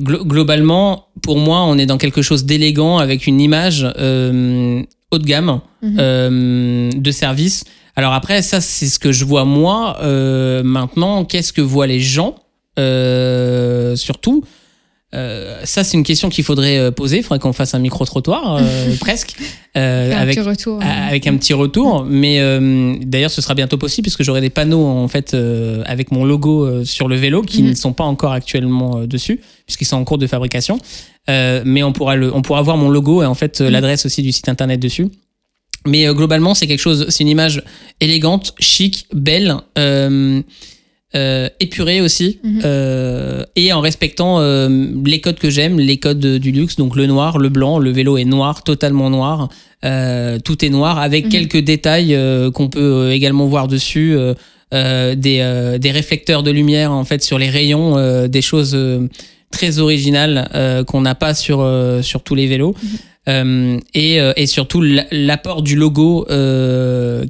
Glo- globalement, pour moi, on est dans quelque chose d'élégant avec une image euh, haut de gamme Mhm. euh, de service. Alors après, ça, c'est ce que je vois moi. Euh, maintenant, qu'est-ce que voient les gens Surtout, euh, ça, c'est une question qu'il faudrait poser. Il faudrait qu'on fasse un micro-trottoir, euh, presque, euh, un avec, petit retour. avec un petit retour. Mais d'ailleurs, ce sera bientôt possible puisque j'aurai des panneaux en fait avec mon logo sur le vélo qui Mhm. ne sont pas encore actuellement dessus puisqu'ils sont en cours de fabrication. Euh, mais on pourra le, on pourra voir mon logo et en fait euh, Mhm. l'adresse aussi du site internet dessus. Mais euh, globalement, c'est quelque chose, c'est une image élégante, chic, belle, euh, euh, épurée aussi, Mhm. euh, et en respectant les codes que j'aime, les codes du luxe, donc le noir, le blanc, le vélo est noir, totalement noir, tout est noir, avec Mhm. quelques détails qu'on peut également voir dessus, des, des réflecteurs de lumière en fait sur les rayons, des choses très originales euh, qu'on n'a pas sur, euh, sur tous les vélos. Euh, et, et surtout l'apport du logo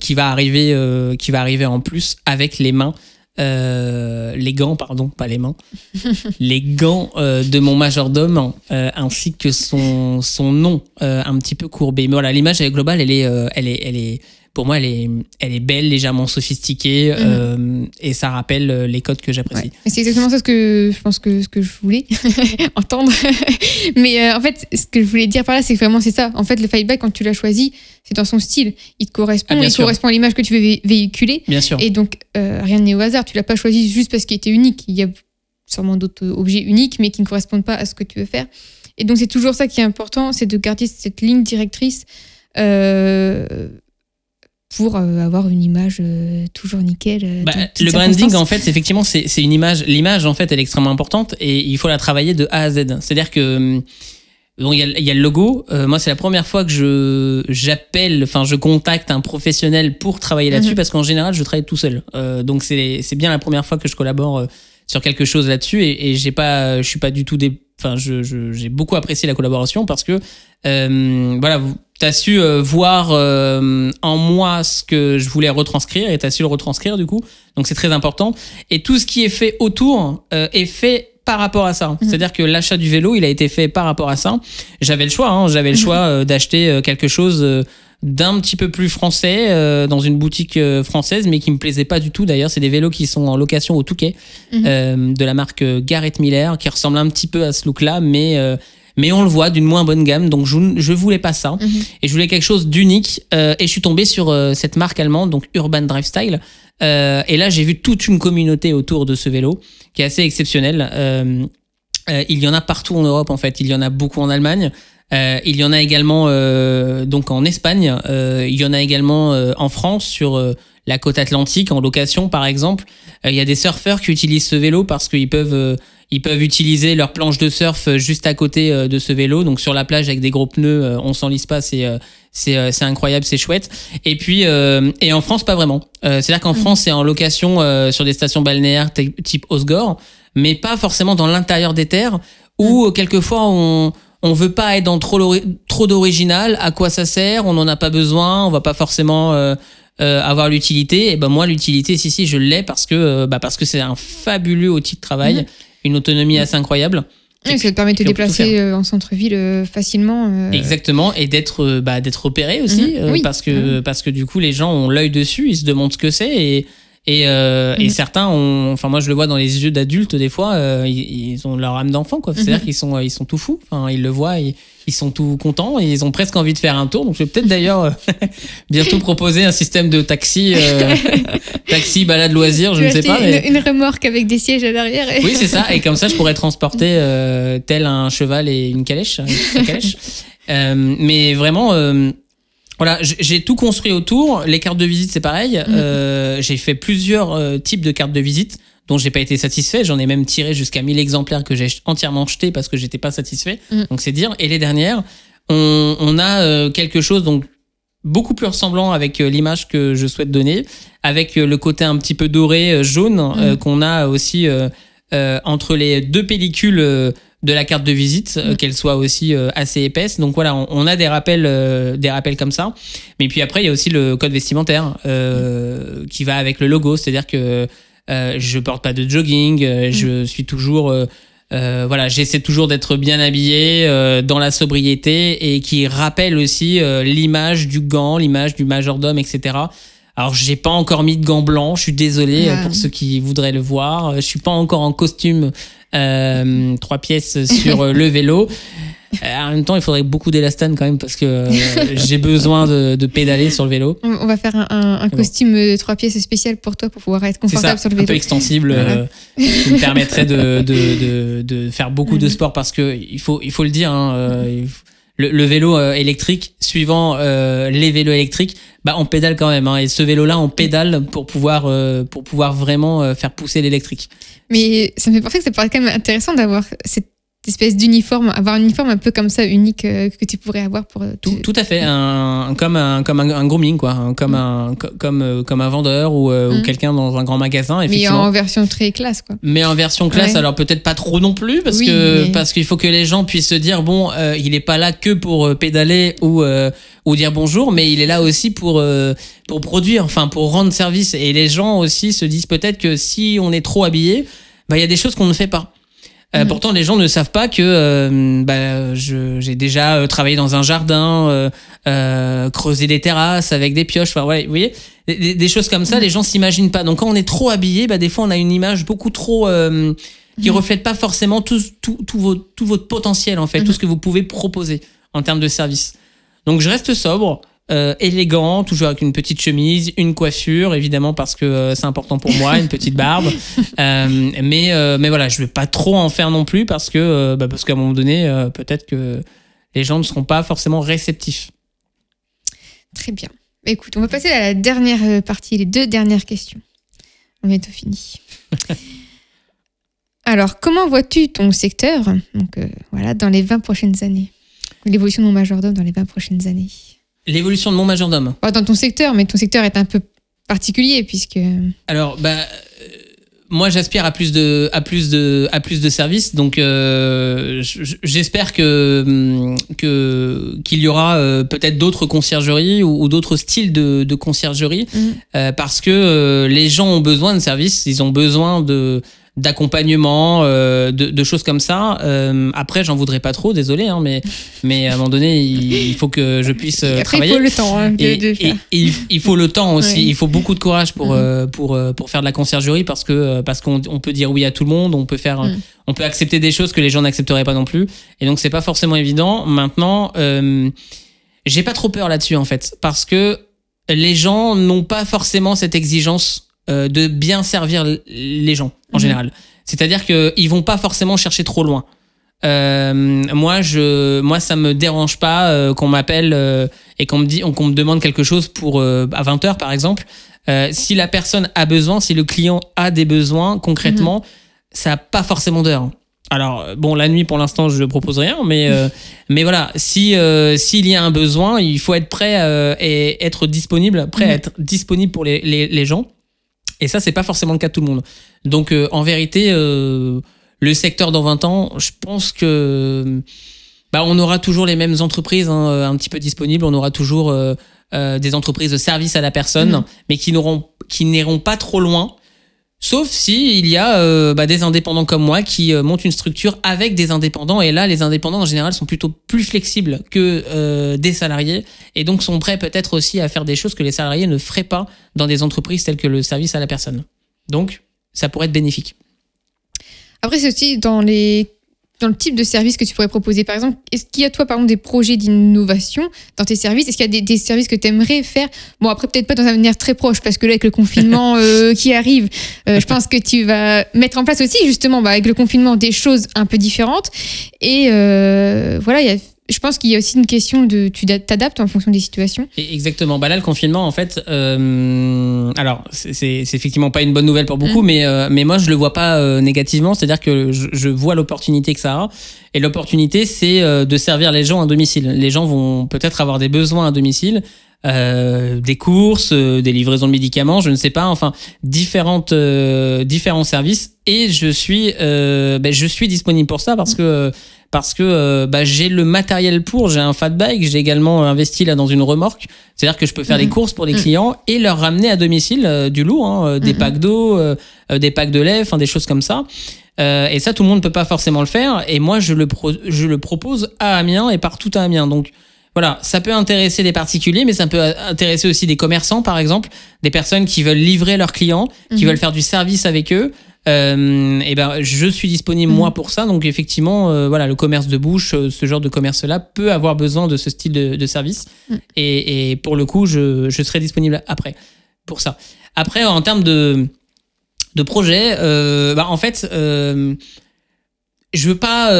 qui va arriver qui va arriver en plus avec les mains euh, les gants pardon pas les mains. Les gants euh, de mon majordome euh, ainsi que son son nom un petit peu courbé. Mais voilà l'image globale elle est elle est elle est pour moi elle est elle est belle légèrement sophistiquée euh, et ça rappelle euh, les codes que j'apprécie Ouais. C'est exactement ça ce que je pense que ce que je voulais entendre. Mais euh, en fait, ce que je voulais dire par là, c'est que vraiment c'est ça. En fait, le fightback quand tu l'as choisi, c'est dans son style. Il te correspond, Ah, il sûr. correspond à l'image que tu veux vé- véhiculer. bien sûr Et donc euh, rien n'est au hasard. Tu l'as pas choisi juste parce qu'il était unique. Il y a sûrement d'autres objets uniques, mais qui ne correspondent pas à ce que tu veux faire. Et donc c'est toujours ça qui est important, c'est de garder cette ligne directrice. euh, pour euh, avoir une image euh, toujours nickel. euh, Bah, le branding, en fait, effectivement, c'est une image. L'image, en fait, elle est extrêmement importante et il faut la travailler de A à Z. C'est-à-dire que Donc il y, a, il y a le logo. Euh, moi, c'est la première fois que je j'appelle, enfin, je contacte un professionnel pour travailler là-dessus Mhm. parce qu'en général, je travaille tout seul. Euh, donc c'est c'est bien la première fois que je collabore sur quelque chose là-dessus et, et j'ai pas, je suis pas du tout des, enfin, je j'ai beaucoup apprécié la collaboration parce que euh, voilà, tu as su euh, voir euh, en moi ce que je voulais retranscrire et tu as su le retranscrire du coup. Donc c'est très important. Et tout ce qui est fait autour euh, est fait par rapport à ça. Mhm. C'est-à-dire que l'achat du vélo, il a été fait par rapport à ça. J'avais le choix, hein, j'avais le choix euh, d'acheter euh, quelque chose euh, d'un petit peu plus français euh, dans une boutique euh, française, mais qui me plaisait pas du tout. D'ailleurs, c'est des vélos qui sont en location au Touquet Mhm. euh, de la marque Garrett Miller, qui ressemble un petit peu à ce look-là, mais euh, mais on le voit d'une moins bonne gamme. Donc je je voulais pas ça Mhm. et je voulais quelque chose d'unique. euh, et je suis tombé sur euh, cette marque allemande, donc Urban Drive Style. Euh, et là, j'ai vu toute une communauté autour de ce vélo qui est assez exceptionnelle. Euh, euh, il y en a partout en Europe, en fait. Il y en a beaucoup en Allemagne. Euh, il y en a également euh, donc en Espagne. Euh, il y en a également euh, en France sur euh, la côte atlantique en location, par exemple. Euh, il y a des surfeurs qui utilisent ce vélo parce qu'ils peuvent euh, ils peuvent utiliser leur planche de surf euh, juste à côté euh, de ce vélo, donc sur la plage avec des gros pneus, euh, on s'enlise pas, c'est c'est c'est incroyable, c'est chouette. Et puis euh, et en France pas vraiment. Euh, C'est-à-dire qu'en Mhm. France c'est en location euh, sur des stations balnéaires ty- type Osgore, mais pas forcément dans l'intérieur des terres où euh, quelquefois on on veut pas être dans trop trop d'original. À quoi ça sert? On n'en a pas besoin. On va pas forcément euh, avoir l'utilité. Et ben moi l'utilité si si je l'ai parce que euh, bah parce que c'est un fabuleux outil de travail, Mhm. Une autonomie assez incroyable. Oui, ça te permet de te déplacer euh, en centre-ville euh, facilement. euh, Exactement, et d'être bah, d'être repéré aussi, Mhm. Oui. parce que parce que du coup les gens ont l'œil dessus, ils se demandent ce que c'est et et, euh, et Mhm. certains ont, enfin moi je le vois dans les yeux d'adultes des fois, euh, ils, ils ont leur âme d'enfant quoi. C'est-à-dire Mhm. qu'ils sont ils sont tout fous, enfin ils le voient, ils, ils sont tout contents, et ils ont presque envie de faire un tour. Donc je vais peut-être d'ailleurs euh, bientôt proposer un système de taxi, euh, taxi balade loisir, je ne sais pas. mais- une, remorque avec des sièges à l'arrière. et- oui, c'est ça. Et comme ça, je pourrais transporter euh, tel un cheval et une calèche. une calèche. Euh, mais vraiment, euh, voilà, j'ai tout construit autour. Les cartes de visite, c'est pareil. Euh, j'ai fait plusieurs types de cartes de visite dont j'ai pas été satisfait. J'en ai même tiré jusqu'à 1000 exemplaires que j'ai entièrement jetés parce que j'étais pas satisfait. Mhm. Donc c'est dire. Et les dernières, on, on a euh, quelque chose donc beaucoup plus ressemblant avec euh, l'image que je souhaite donner, avec euh, le côté un petit peu doré, euh, jaune euh, Mhm. qu'on a aussi euh, entre les deux pellicules de la carte de visite, Mhm. qu'elle soit aussi assez épaisse. Donc voilà, on, on a des rappels, euh, des rappels comme ça. Mais puis après, il y a aussi le code vestimentaire euh, qui va avec le logo, c'est-à-dire que euh, je porte pas de jogging, euh, je suis toujours euh, voilà, j'essaie toujours d'être bien habillé euh, dans la sobriété et qui rappelle aussi euh, l'image du gant, l'image du majordome, etc. Alors j'ai pas encore mis de gants blancs, je suis désolé pour ceux qui voudraient le voir. Je suis pas encore en costume euh, trois pièces sur euh, le vélo. Euh, en même temps, il faudrait beaucoup d'élastane quand même parce que euh, j'ai besoin de, de pédaler sur le vélo. On va faire un, un- un bon. costume euh, trois pièces spécial pour toi pour pouvoir être ça, confortable sur le un peu vélo. extensible, euh, qui me permettrait de, de, de, de faire beaucoup de sport parce que il faut, il faut le dire, hein, il faut- le, le vélo euh, électrique, suivant euh, les vélos électriques, bah on pédale quand même. hein, et ce vélo-là, on pédale pour pouvoir, euh, pour pouvoir vraiment euh, faire pousser l'électrique. Mais ça me fait penser que ça être quand même intéressant d'avoir cette espèce d'uniforme, avoir un uniforme un peu comme ça, unique, euh, que tu pourrais avoir pour... euh, Tout, tout à fait, un, comme un, comme un, un grooming, quoi, comme un, co- comme, euh, comme un vendeur ou, euh, ou Mhm. quelqu'un dans un grand magasin. Mais Effectivement. en version très classe, quoi. Mais en version classe, Ouais. alors peut-être pas trop non plus, parce Oui, que mais- parce qu'il faut que les gens puissent se dire bon, il est pas là que pour pédaler ou ou dire bonjour, mais il est là aussi pour pour produire, enfin pour rendre service. Et les gens aussi se disent peut-être que si on est trop habillé, bah il y a des choses qu'on ne fait pas. Euh, Mhm. Pourtant, les gens ne savent pas que euh, bah, je- j'ai déjà euh, travaillé dans un jardin, creusé des terrasses avec des pioches. Enfin, ouais, vous voyez, des, choses comme ça, les gens s'imaginent pas. Donc, quand on est trop habillé, bah, des fois, on a une image beaucoup trop qui Mhm. reflète pas forcément tout, tout, tout, votre, tout votre potentiel, en fait, Mhm. tout ce que vous pouvez proposer en termes de service. Donc, je reste sobre. Euh, élégant, toujours avec une petite chemise, une coiffure, évidemment parce que euh, c'est important pour moi, une petite barbe. Euh, mais mais voilà, je vais pas trop en faire non plus parce que bah, parce qu'à un moment donné, peut-être que les gens ne seront pas forcément réceptifs. Très bien. Écoute, on va passer à la dernière partie, les deux dernières questions. On est bientôt fini. Alors, comment vois-tu ton secteur donc, voilà, dans les 20 prochaines années? L'évolution de mon majordome dans les 20 prochaines années L'évolution de mon majordome Pas Dans ton secteur, mais ton secteur est un peu particulier puisque. Alors, bah, euh, moi, j'aspire à plus de, à plus de, à plus de services. Donc, euh, j'espère que hum, que qu'il y aura euh, peut-être d'autres conciergeries ou, ou d'autres styles de, de conciergerie Mhm. parce que les gens ont besoin de services. Ils ont besoin de d'accompagnement, euh, de, de choses comme ça. Euh, après, j'en voudrais pas trop, désolé, hein, mais mais à un moment donné, il, il faut que je puisse euh, Après, travailler. il faut le temps hein, de, Et, de faire. et il, il faut le temps aussi. Il faut beaucoup de courage pour euh, pour euh, pour faire de la conciergerie parce que euh, parce qu'on on peut dire oui à tout le monde, on peut faire Mhm. on peut accepter des choses que les gens n'accepteraient pas non plus. Et donc c'est pas forcément évident. Maintenant, euh, j'ai pas trop peur là-dessus en fait parce que les gens n'ont pas forcément cette exigence euh, de bien servir les gens en Mhm. général. C'est-à-dire qu'ils vont pas forcément chercher trop loin. Euh, moi, je, moi, ça me dérange pas euh, qu'on m'appelle et qu'on me dit, qu'on me demande quelque chose pour à 20 h par exemple. Si la personne a besoin, si le client a des besoins concrètement, ça n'a pas forcément d'heure. Alors bon, la nuit pour l'instant, je propose rien, mais euh, mais voilà, si euh, s'il y a un besoin, il faut être prêt euh, et être disponible, prêt à Mhm. être disponible pour les, les, les gens. Et ça, c'est pas forcément le cas de tout le monde. Donc, euh, en vérité, euh, le secteur dans 20 ans, je pense que bah, on aura toujours les mêmes entreprises hein, euh, un petit peu disponibles. On aura toujours euh, euh, des entreprises de service à la personne, Mhm. mais qui n'auront qui n'iront pas trop loin. Sauf si il y a euh, bah, des indépendants comme moi qui euh, montent une structure avec des indépendants. Et là, les indépendants en général sont plutôt plus flexibles que euh, des salariés et donc sont prêts peut-être aussi à faire des choses que les salariés ne feraient pas dans des entreprises telles que le service à la personne. Donc, ça pourrait être bénéfique. Après, c'est aussi dans les dans le type de service que tu pourrais proposer. Par exemple, est-ce qu'il y a toi, par exemple, des projets d'innovation dans tes services? Est-ce qu'il y a des, des services que tu aimerais faire? Bon, après, peut-être pas dans un avenir très proche, parce que là, avec le confinement euh, qui arrive, euh, je pense que tu vas mettre en place aussi, justement, bah, avec le confinement, des choses un peu différentes. Et euh, voilà, il y a, je pense qu'il y a aussi une question de tu t'adaptes en fonction des situations. Exactement. Bah là, le confinement, en fait, euh, alors c'est effectivement pas une bonne nouvelle pour beaucoup, mais euh, mais moi je le vois pas euh, négativement. C'est-à-dire que je, je vois l'opportunité que ça a. Et l'opportunité, c'est euh, de servir les gens à domicile. Les gens vont peut-être avoir des besoins à domicile. Euh, des courses, euh, des livraisons de médicaments, je ne sais pas, enfin différentes euh, différents services et je suis ben, je suis disponible pour ça parce que parce que bah, j'ai le matériel pour, j'ai un fat bike, j'ai également investi là dans une remorque, c'est-à-dire que je peux faire Mhm. des courses pour des Mhm. clients et leur ramener à domicile du lourd, hein, des Mhm. packs d'eau, des packs de lait, enfin des choses comme ça. Euh, et ça, tout le monde ne peut pas forcément le faire. Et moi, je le, pro- je le propose à Amiens et partout à Amiens. Donc voilà, ça peut intéresser des particuliers, mais ça peut intéresser aussi des commerçants, par exemple, des personnes qui veulent livrer leurs clients, qui Mhm. veulent faire du service avec eux. Euh, et ben, je suis disponible Mhm. moi pour ça. Donc effectivement, euh, voilà, le commerce de bouche, euh, ce genre de commerce-là peut avoir besoin de ce style de, de service. Mhm. Et, et pour le coup, je, je serai disponible après pour ça. Après, en termes de de projet, euh, bah, en fait, je veux pas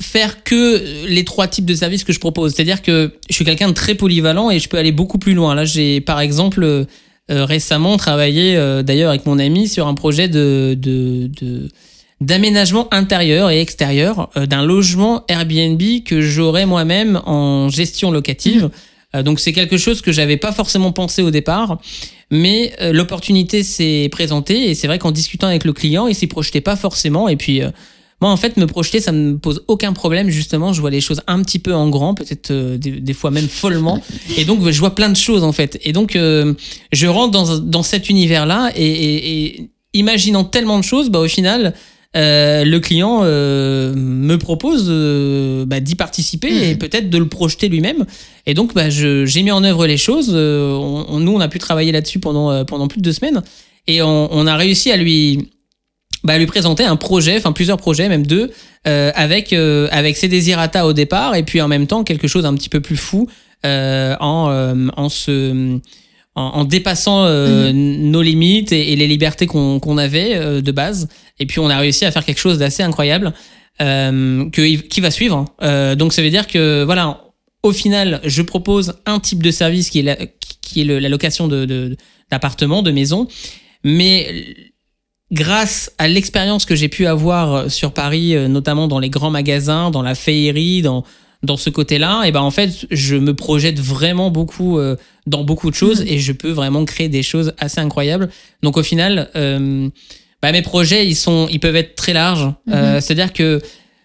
faire que les trois types de services que je propose. C'est-à-dire que je suis quelqu'un de très polyvalent et je peux aller beaucoup plus loin. Là, j'ai par exemple euh, euh, récemment travaillé, euh, d'ailleurs avec mon ami, sur un projet de, de, de- d'aménagement intérieur et extérieur euh, d'un logement Airbnb que j'aurais moi-même en gestion locative. Euh, donc c'est quelque chose que j'avais pas forcément pensé au départ, mais l'opportunité s'est présentée et c'est vrai qu'en discutant avec le client, il s'y projetait pas forcément et puis moi, en fait, me projeter, ça me pose aucun problème. Justement, je vois les choses un petit peu en grand, peut-être euh, des, des fois même follement. Et donc, je vois plein de choses, en fait. Et donc, euh, je rentre dans, dans cet univers-là et, et- et imaginant tellement de choses, bah, au final, euh, le client euh, me propose euh, bah, d'y participer et peut-être de le projeter lui-même. Et donc, bah, je- j'ai mis en œuvre les choses. Euh, on- on- nous, on a pu travailler là-dessus pendant, euh, pendant plus de deux semaines. Et on, on a réussi à lui, bah, lui présenter un projet, enfin plusieurs projets, même deux, euh, avec, euh, avec ses désirata au départ, et puis en même temps quelque chose un petit peu plus fou euh, en, euh, en, se, en, en dépassant euh, nos limites et, et les libertés qu'on qu'on avait euh, de base. Et puis on a réussi à faire quelque chose d'assez incroyable euh, que, qui va suivre. Euh, donc ça veut dire que voilà, au final, je propose un type de service qui est la, qui est le- la location de- de- d'appartements, de, maisons, mais grâce à l'expérience que j'ai pu avoir sur Paris, euh, notamment dans les grands magasins, dans la féerie, dans, dans ce côté-là, et ben en fait, je me projette vraiment beaucoup euh, dans beaucoup de choses et je peux vraiment créer des choses assez incroyables. Donc au final, euh, bah, mes projets, ils sont, ils peuvent être très larges. Euh, C'est-à-dire que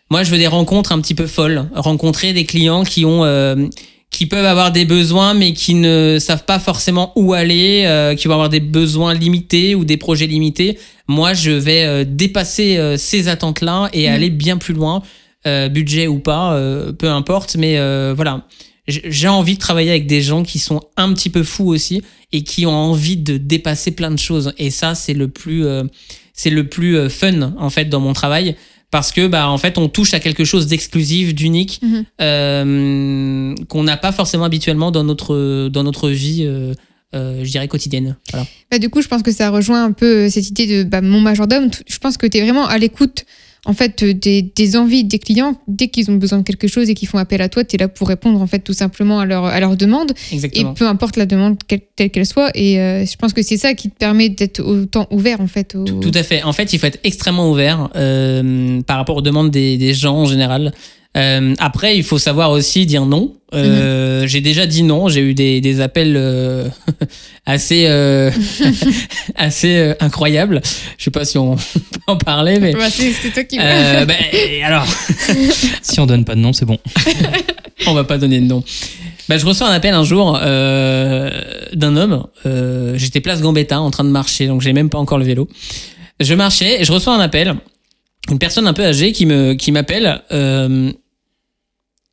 moi, je veux des rencontres un petit peu folles, rencontrer des clients qui ont euh, qui peuvent avoir des besoins mais qui ne savent pas forcément où aller, euh, qui vont avoir des besoins limités ou des projets limités. Moi, je vais euh, dépasser euh, ces attentes-là et aller bien plus loin, euh, budget ou pas, peu importe. Mais voilà, j'ai envie de travailler avec des gens qui sont un petit peu fous aussi et qui ont envie de dépasser plein de choses. Et ça, c'est le plus, c'est le plus fun en fait dans mon travail. Parce que bah en fait on touche à quelque chose d'exclusif, d'unique, Mhm. euh, qu'on n'a pas forcément habituellement dans notre dans notre vie, euh, euh, je dirais quotidienne. Voilà. Bah, du coup, je pense que ça rejoint un peu euh, cette idée de bah, mon majordome. Je pense que tu es vraiment à l'écoute en fait euh, des, des envies des clients dès qu'ils ont besoin de quelque chose et qu'ils font appel à toi, tu es là pour répondre en fait tout simplement à leur à leur demande et peu importe la demande quelle- telle qu'elle soit et euh, je pense que c'est ça qui te permet d'être autant ouvert en fait au... Tout à fait. En fait, il faut être extrêmement ouvert euh, par rapport aux demandes des, des gens en général. Euh, après, il faut savoir aussi dire non. Euh, J'ai déjà dit non. J'ai eu des, des appels euh, assez euh, assez euh, incroyables. Je sais pas si on peut en parler, mais Bah, c'est toi qui euh, ben, alors Si on donne pas de nom, c'est bon. on va pas donner de nom. Bah, je reçois un appel un jour euh, d'un homme. Euh, J'étais place Gambetta en train de marcher, donc j'ai même pas encore le vélo. Je marchais et je reçois un appel. Une personne un peu âgée qui me qui m'appelle euh,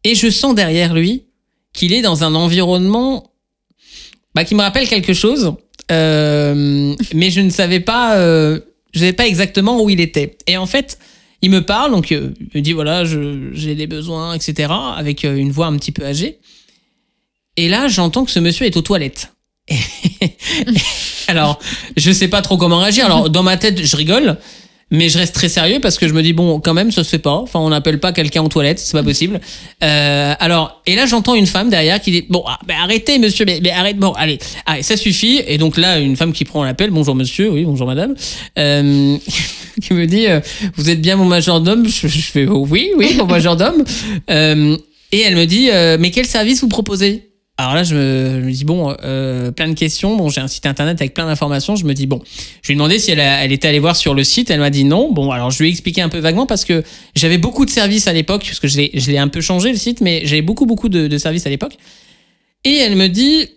et je sens derrière lui qu'il est dans un environnement bah, qui me rappelle quelque chose, euh, mais je ne savais pas, euh, je savais pas exactement où il était. Et en fait, il me parle, donc il me dit voilà, j'ai des besoins, etc., avec une voix un petit peu âgée. Et là, j'entends que ce monsieur est aux toilettes. Alors, je sais pas trop comment réagir. Alors, dans ma tête, je rigole, mais je reste très sérieux parce que je me dis bon, quand même, ça se fait pas. Enfin, on n'appelle pas quelqu'un aux toilettes, c'est pas possible. Euh, alors, et là, j'entends une femme derrière qui dit bon, ah, mais arrêtez, monsieur, mais, mais bon, allez, allez, ça suffit. Et donc là, une femme qui prend l'appel, bonjour monsieur, oui, bonjour madame, euh, qui me dit euh, vous êtes bien mon majordome? Je, je fais oh, oui, oui, mon majordome. Euh, et elle me dit euh, mais quel service vous proposez? Alors là, je me, dis, bon, euh, plein de questions. Bon, j'ai un site internet avec plein d'informations. Je me dis, bon, je lui ai demandé si elle, était allée voir sur le site. Elle m'a dit non. Bon, alors je lui ai expliqué un peu vaguement parce que j'avais beaucoup de services à l'époque, parce que je l'ai un peu changé le site, mais j'avais beaucoup, beaucoup de, services à l'époque. Et elle me dit,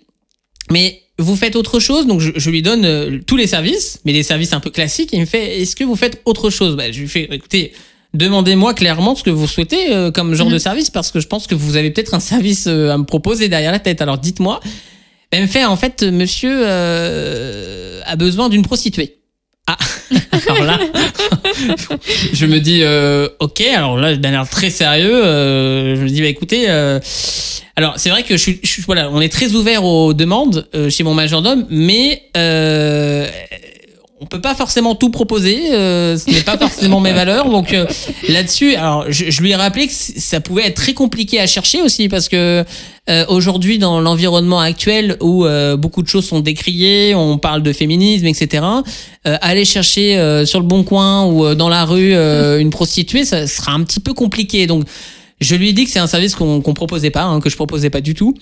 mais vous faites autre chose? Donc je, je lui donne euh, tous les services, mais des services un peu classiques. Il me fait, est-ce que vous faites autre chose? Bah, Je lui fais, écoutez, demandez-moi clairement ce que vous souhaitez euh, comme genre Mhm. de service, parce que je pense que vous avez peut-être un service euh, à me proposer derrière la tête. Alors dites-moi. Elle me fait, en fait, monsieur euh, a besoin d'une prostituée. Ah, alors là, je me dis, euh, ok, alors là, d'un air très sérieux, euh, je me dis, bah écoutez, euh, alors c'est vrai que je suis, je voilà, on est très ouvert aux demandes euh, chez mon majordome, mais euh, on peut pas forcément tout proposer, euh, ce n'est pas forcément mes valeurs, donc euh, là-dessus, alors je, je lui ai rappelé que ça pouvait être très compliqué à chercher aussi parce que euh, aujourd'hui dans l'environnement actuel où euh, beaucoup de choses sont décriées, on parle de féminisme, etc. euh, aller chercher euh, sur le bon coin ou dans la rue une prostituée, ça sera un petit peu compliqué. Donc je lui ai dit que c'est un service qu'on qu'on proposait pas, hein, que je proposais pas du tout,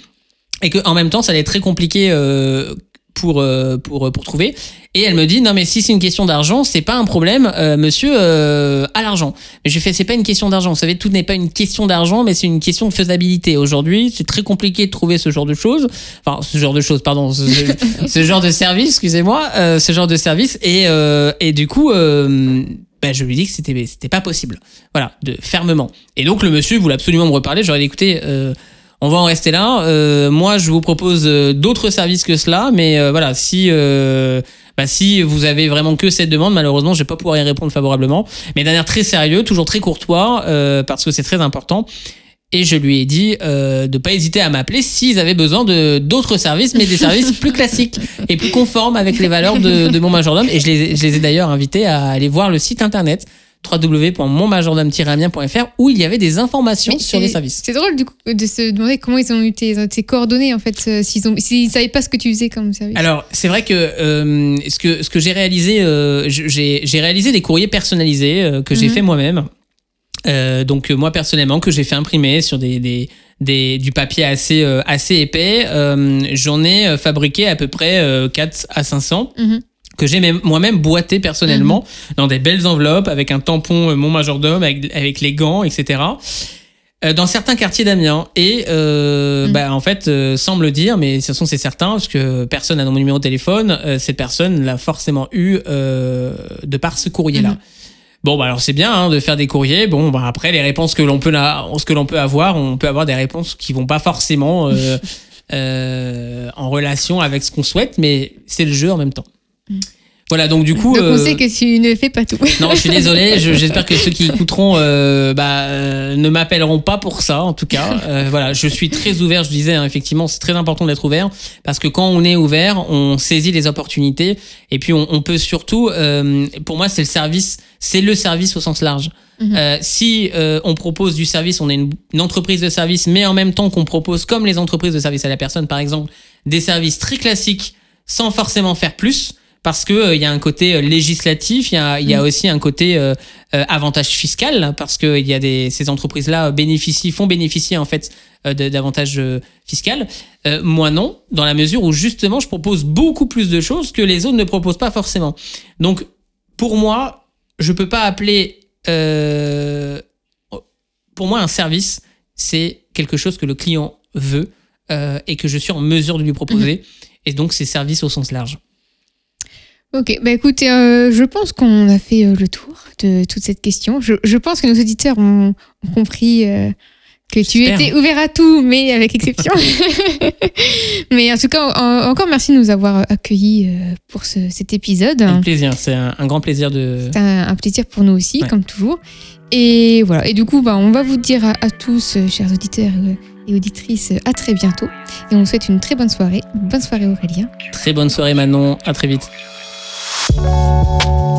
et que en même temps ça allait être très compliqué euh, pour euh, pour pour trouver. Et elle me dit non mais si c'est une question d'argent, c'est pas un problème, euh, monsieur euh, a l'argent. Mais je lui fais c'est pas une question d'argent. Vous savez tout n'est pas une question d'argent, mais c'est une question de faisabilité. Aujourd'hui, c'est très compliqué de trouver ce genre de choses. Enfin ce genre de choses, pardon, ce, genre de service, excusez-moi, euh, ce genre de service. Et euh, et du coup. Euh, ben, je lui dis que c'était c'était pas possible. Voilà, de fermement. Et donc le monsieur voulait absolument me reparler. J'aurais dit écoutez, euh, on va en rester là. Euh, moi, je vous propose euh, d'autres services que cela, mais euh, voilà, si euh, bah, si vous avez vraiment que cette demande, malheureusement, je vais pas pouvoir y répondre favorablement. Mais d'un air très sérieux, toujours très courtois, euh, parce que c'est très important. Et je lui ai dit euh, de pas hésiter à m'appeler s'ils avaient besoin de d'autres services, mais des services plus classiques et plus conformes avec les valeurs de, de mon majordome. Et je les, je les ai d'ailleurs invités à aller voir le site internet www.monmajordome-amiens.fr où il y avait des informations Mais sur les services. C'est drôle du coup de se demander comment ils ont eu tes, tes coordonnées en fait, euh, s'ils s'ils savaient pas ce que tu faisais comme service. Alors, c'est vrai que euh, ce que ce que j'ai réalisé, euh, j'ai réalisé des courriers personnalisés euh, que j'ai Mhm. fait moi-même. Euh, donc moi personnellement que j'ai fait imprimer sur des, des, des- du papier assez, euh, assez épais, euh, j'en ai fabriqué à peu près euh, 4 à 500 Mhm. Que j'ai même- moi-même boité personnellement dans des belles enveloppes avec un tampon euh, mon majordome avec, avec les gants etc. Euh, dans certains quartiers d'Amiens et euh, Mhm. bah, en fait euh, sans me le dire mais de toute façon c'est certain parce que personne n'a mon numéro de téléphone euh, cette personne l'a forcément eu de par ce courrier là Mhm. Bon, bah alors c'est bien hein, de faire des courriers. Bon, bah après les réponses que l'on peut la- ce que l'on peut avoir, on peut avoir des réponses qui vont pas forcément en relation avec ce qu'on souhaite, mais c'est le jeu en même temps. Voilà, donc du coup, Donc on euh, sait que tu ne fais pas tout. non, je suis désolé. je- J'espère que ceux qui écouteront euh, bah, euh, ne m'appelleront pas pour ça, en tout cas. Voilà, je suis très ouvert. Je disais hein, effectivement, c'est très important d'être ouvert parce que quand on est ouvert, on saisit les opportunités et puis on, on peut surtout. pour moi, c'est le service, c'est le service au sens large. Mhm. Euh, si euh, on propose du service, on est une, une entreprise de service, mais en même temps qu'on propose, comme les entreprises de service à la personne, par exemple, des services très classiques sans forcément faire plus, parce que euh, il y a un côté euh, législatif, il y a, il y a Mhm. aussi un côté euh, avantage fiscal, parce que il y a des ces entreprises-là bénéficient, font bénéficier en fait d'avantages fiscaux. Moi non, dans la mesure où justement je propose beaucoup plus de choses que les autres ne proposent pas forcément. Donc pour moi, je peux pas appeler euh, pour moi un service, c'est quelque chose que le client veut euh, et que je suis en mesure de lui proposer. Et donc c'est service au sens large. Ok, bah écoutez, euh, je pense qu'on a fait euh, le tour de toute cette question. Je, je pense que nos auditeurs ont, ont compris euh, que tu étais ouvert à tout, mais avec exception. mais en tout cas, en- encore merci de nous avoir accueillis pour ce- cet épisode. Avec plaisir, c'est un, un grand plaisir de. C'est un, un plaisir pour nous aussi, Ouais. comme toujours. Et voilà. Et du coup, bah, on va vous dire à, à tous, chers auditeurs et auditrices, à très bientôt. Et on vous souhaite une très bonne soirée. Bonne soirée Aurélien. Très bonne soirée Manon, à très vite. Música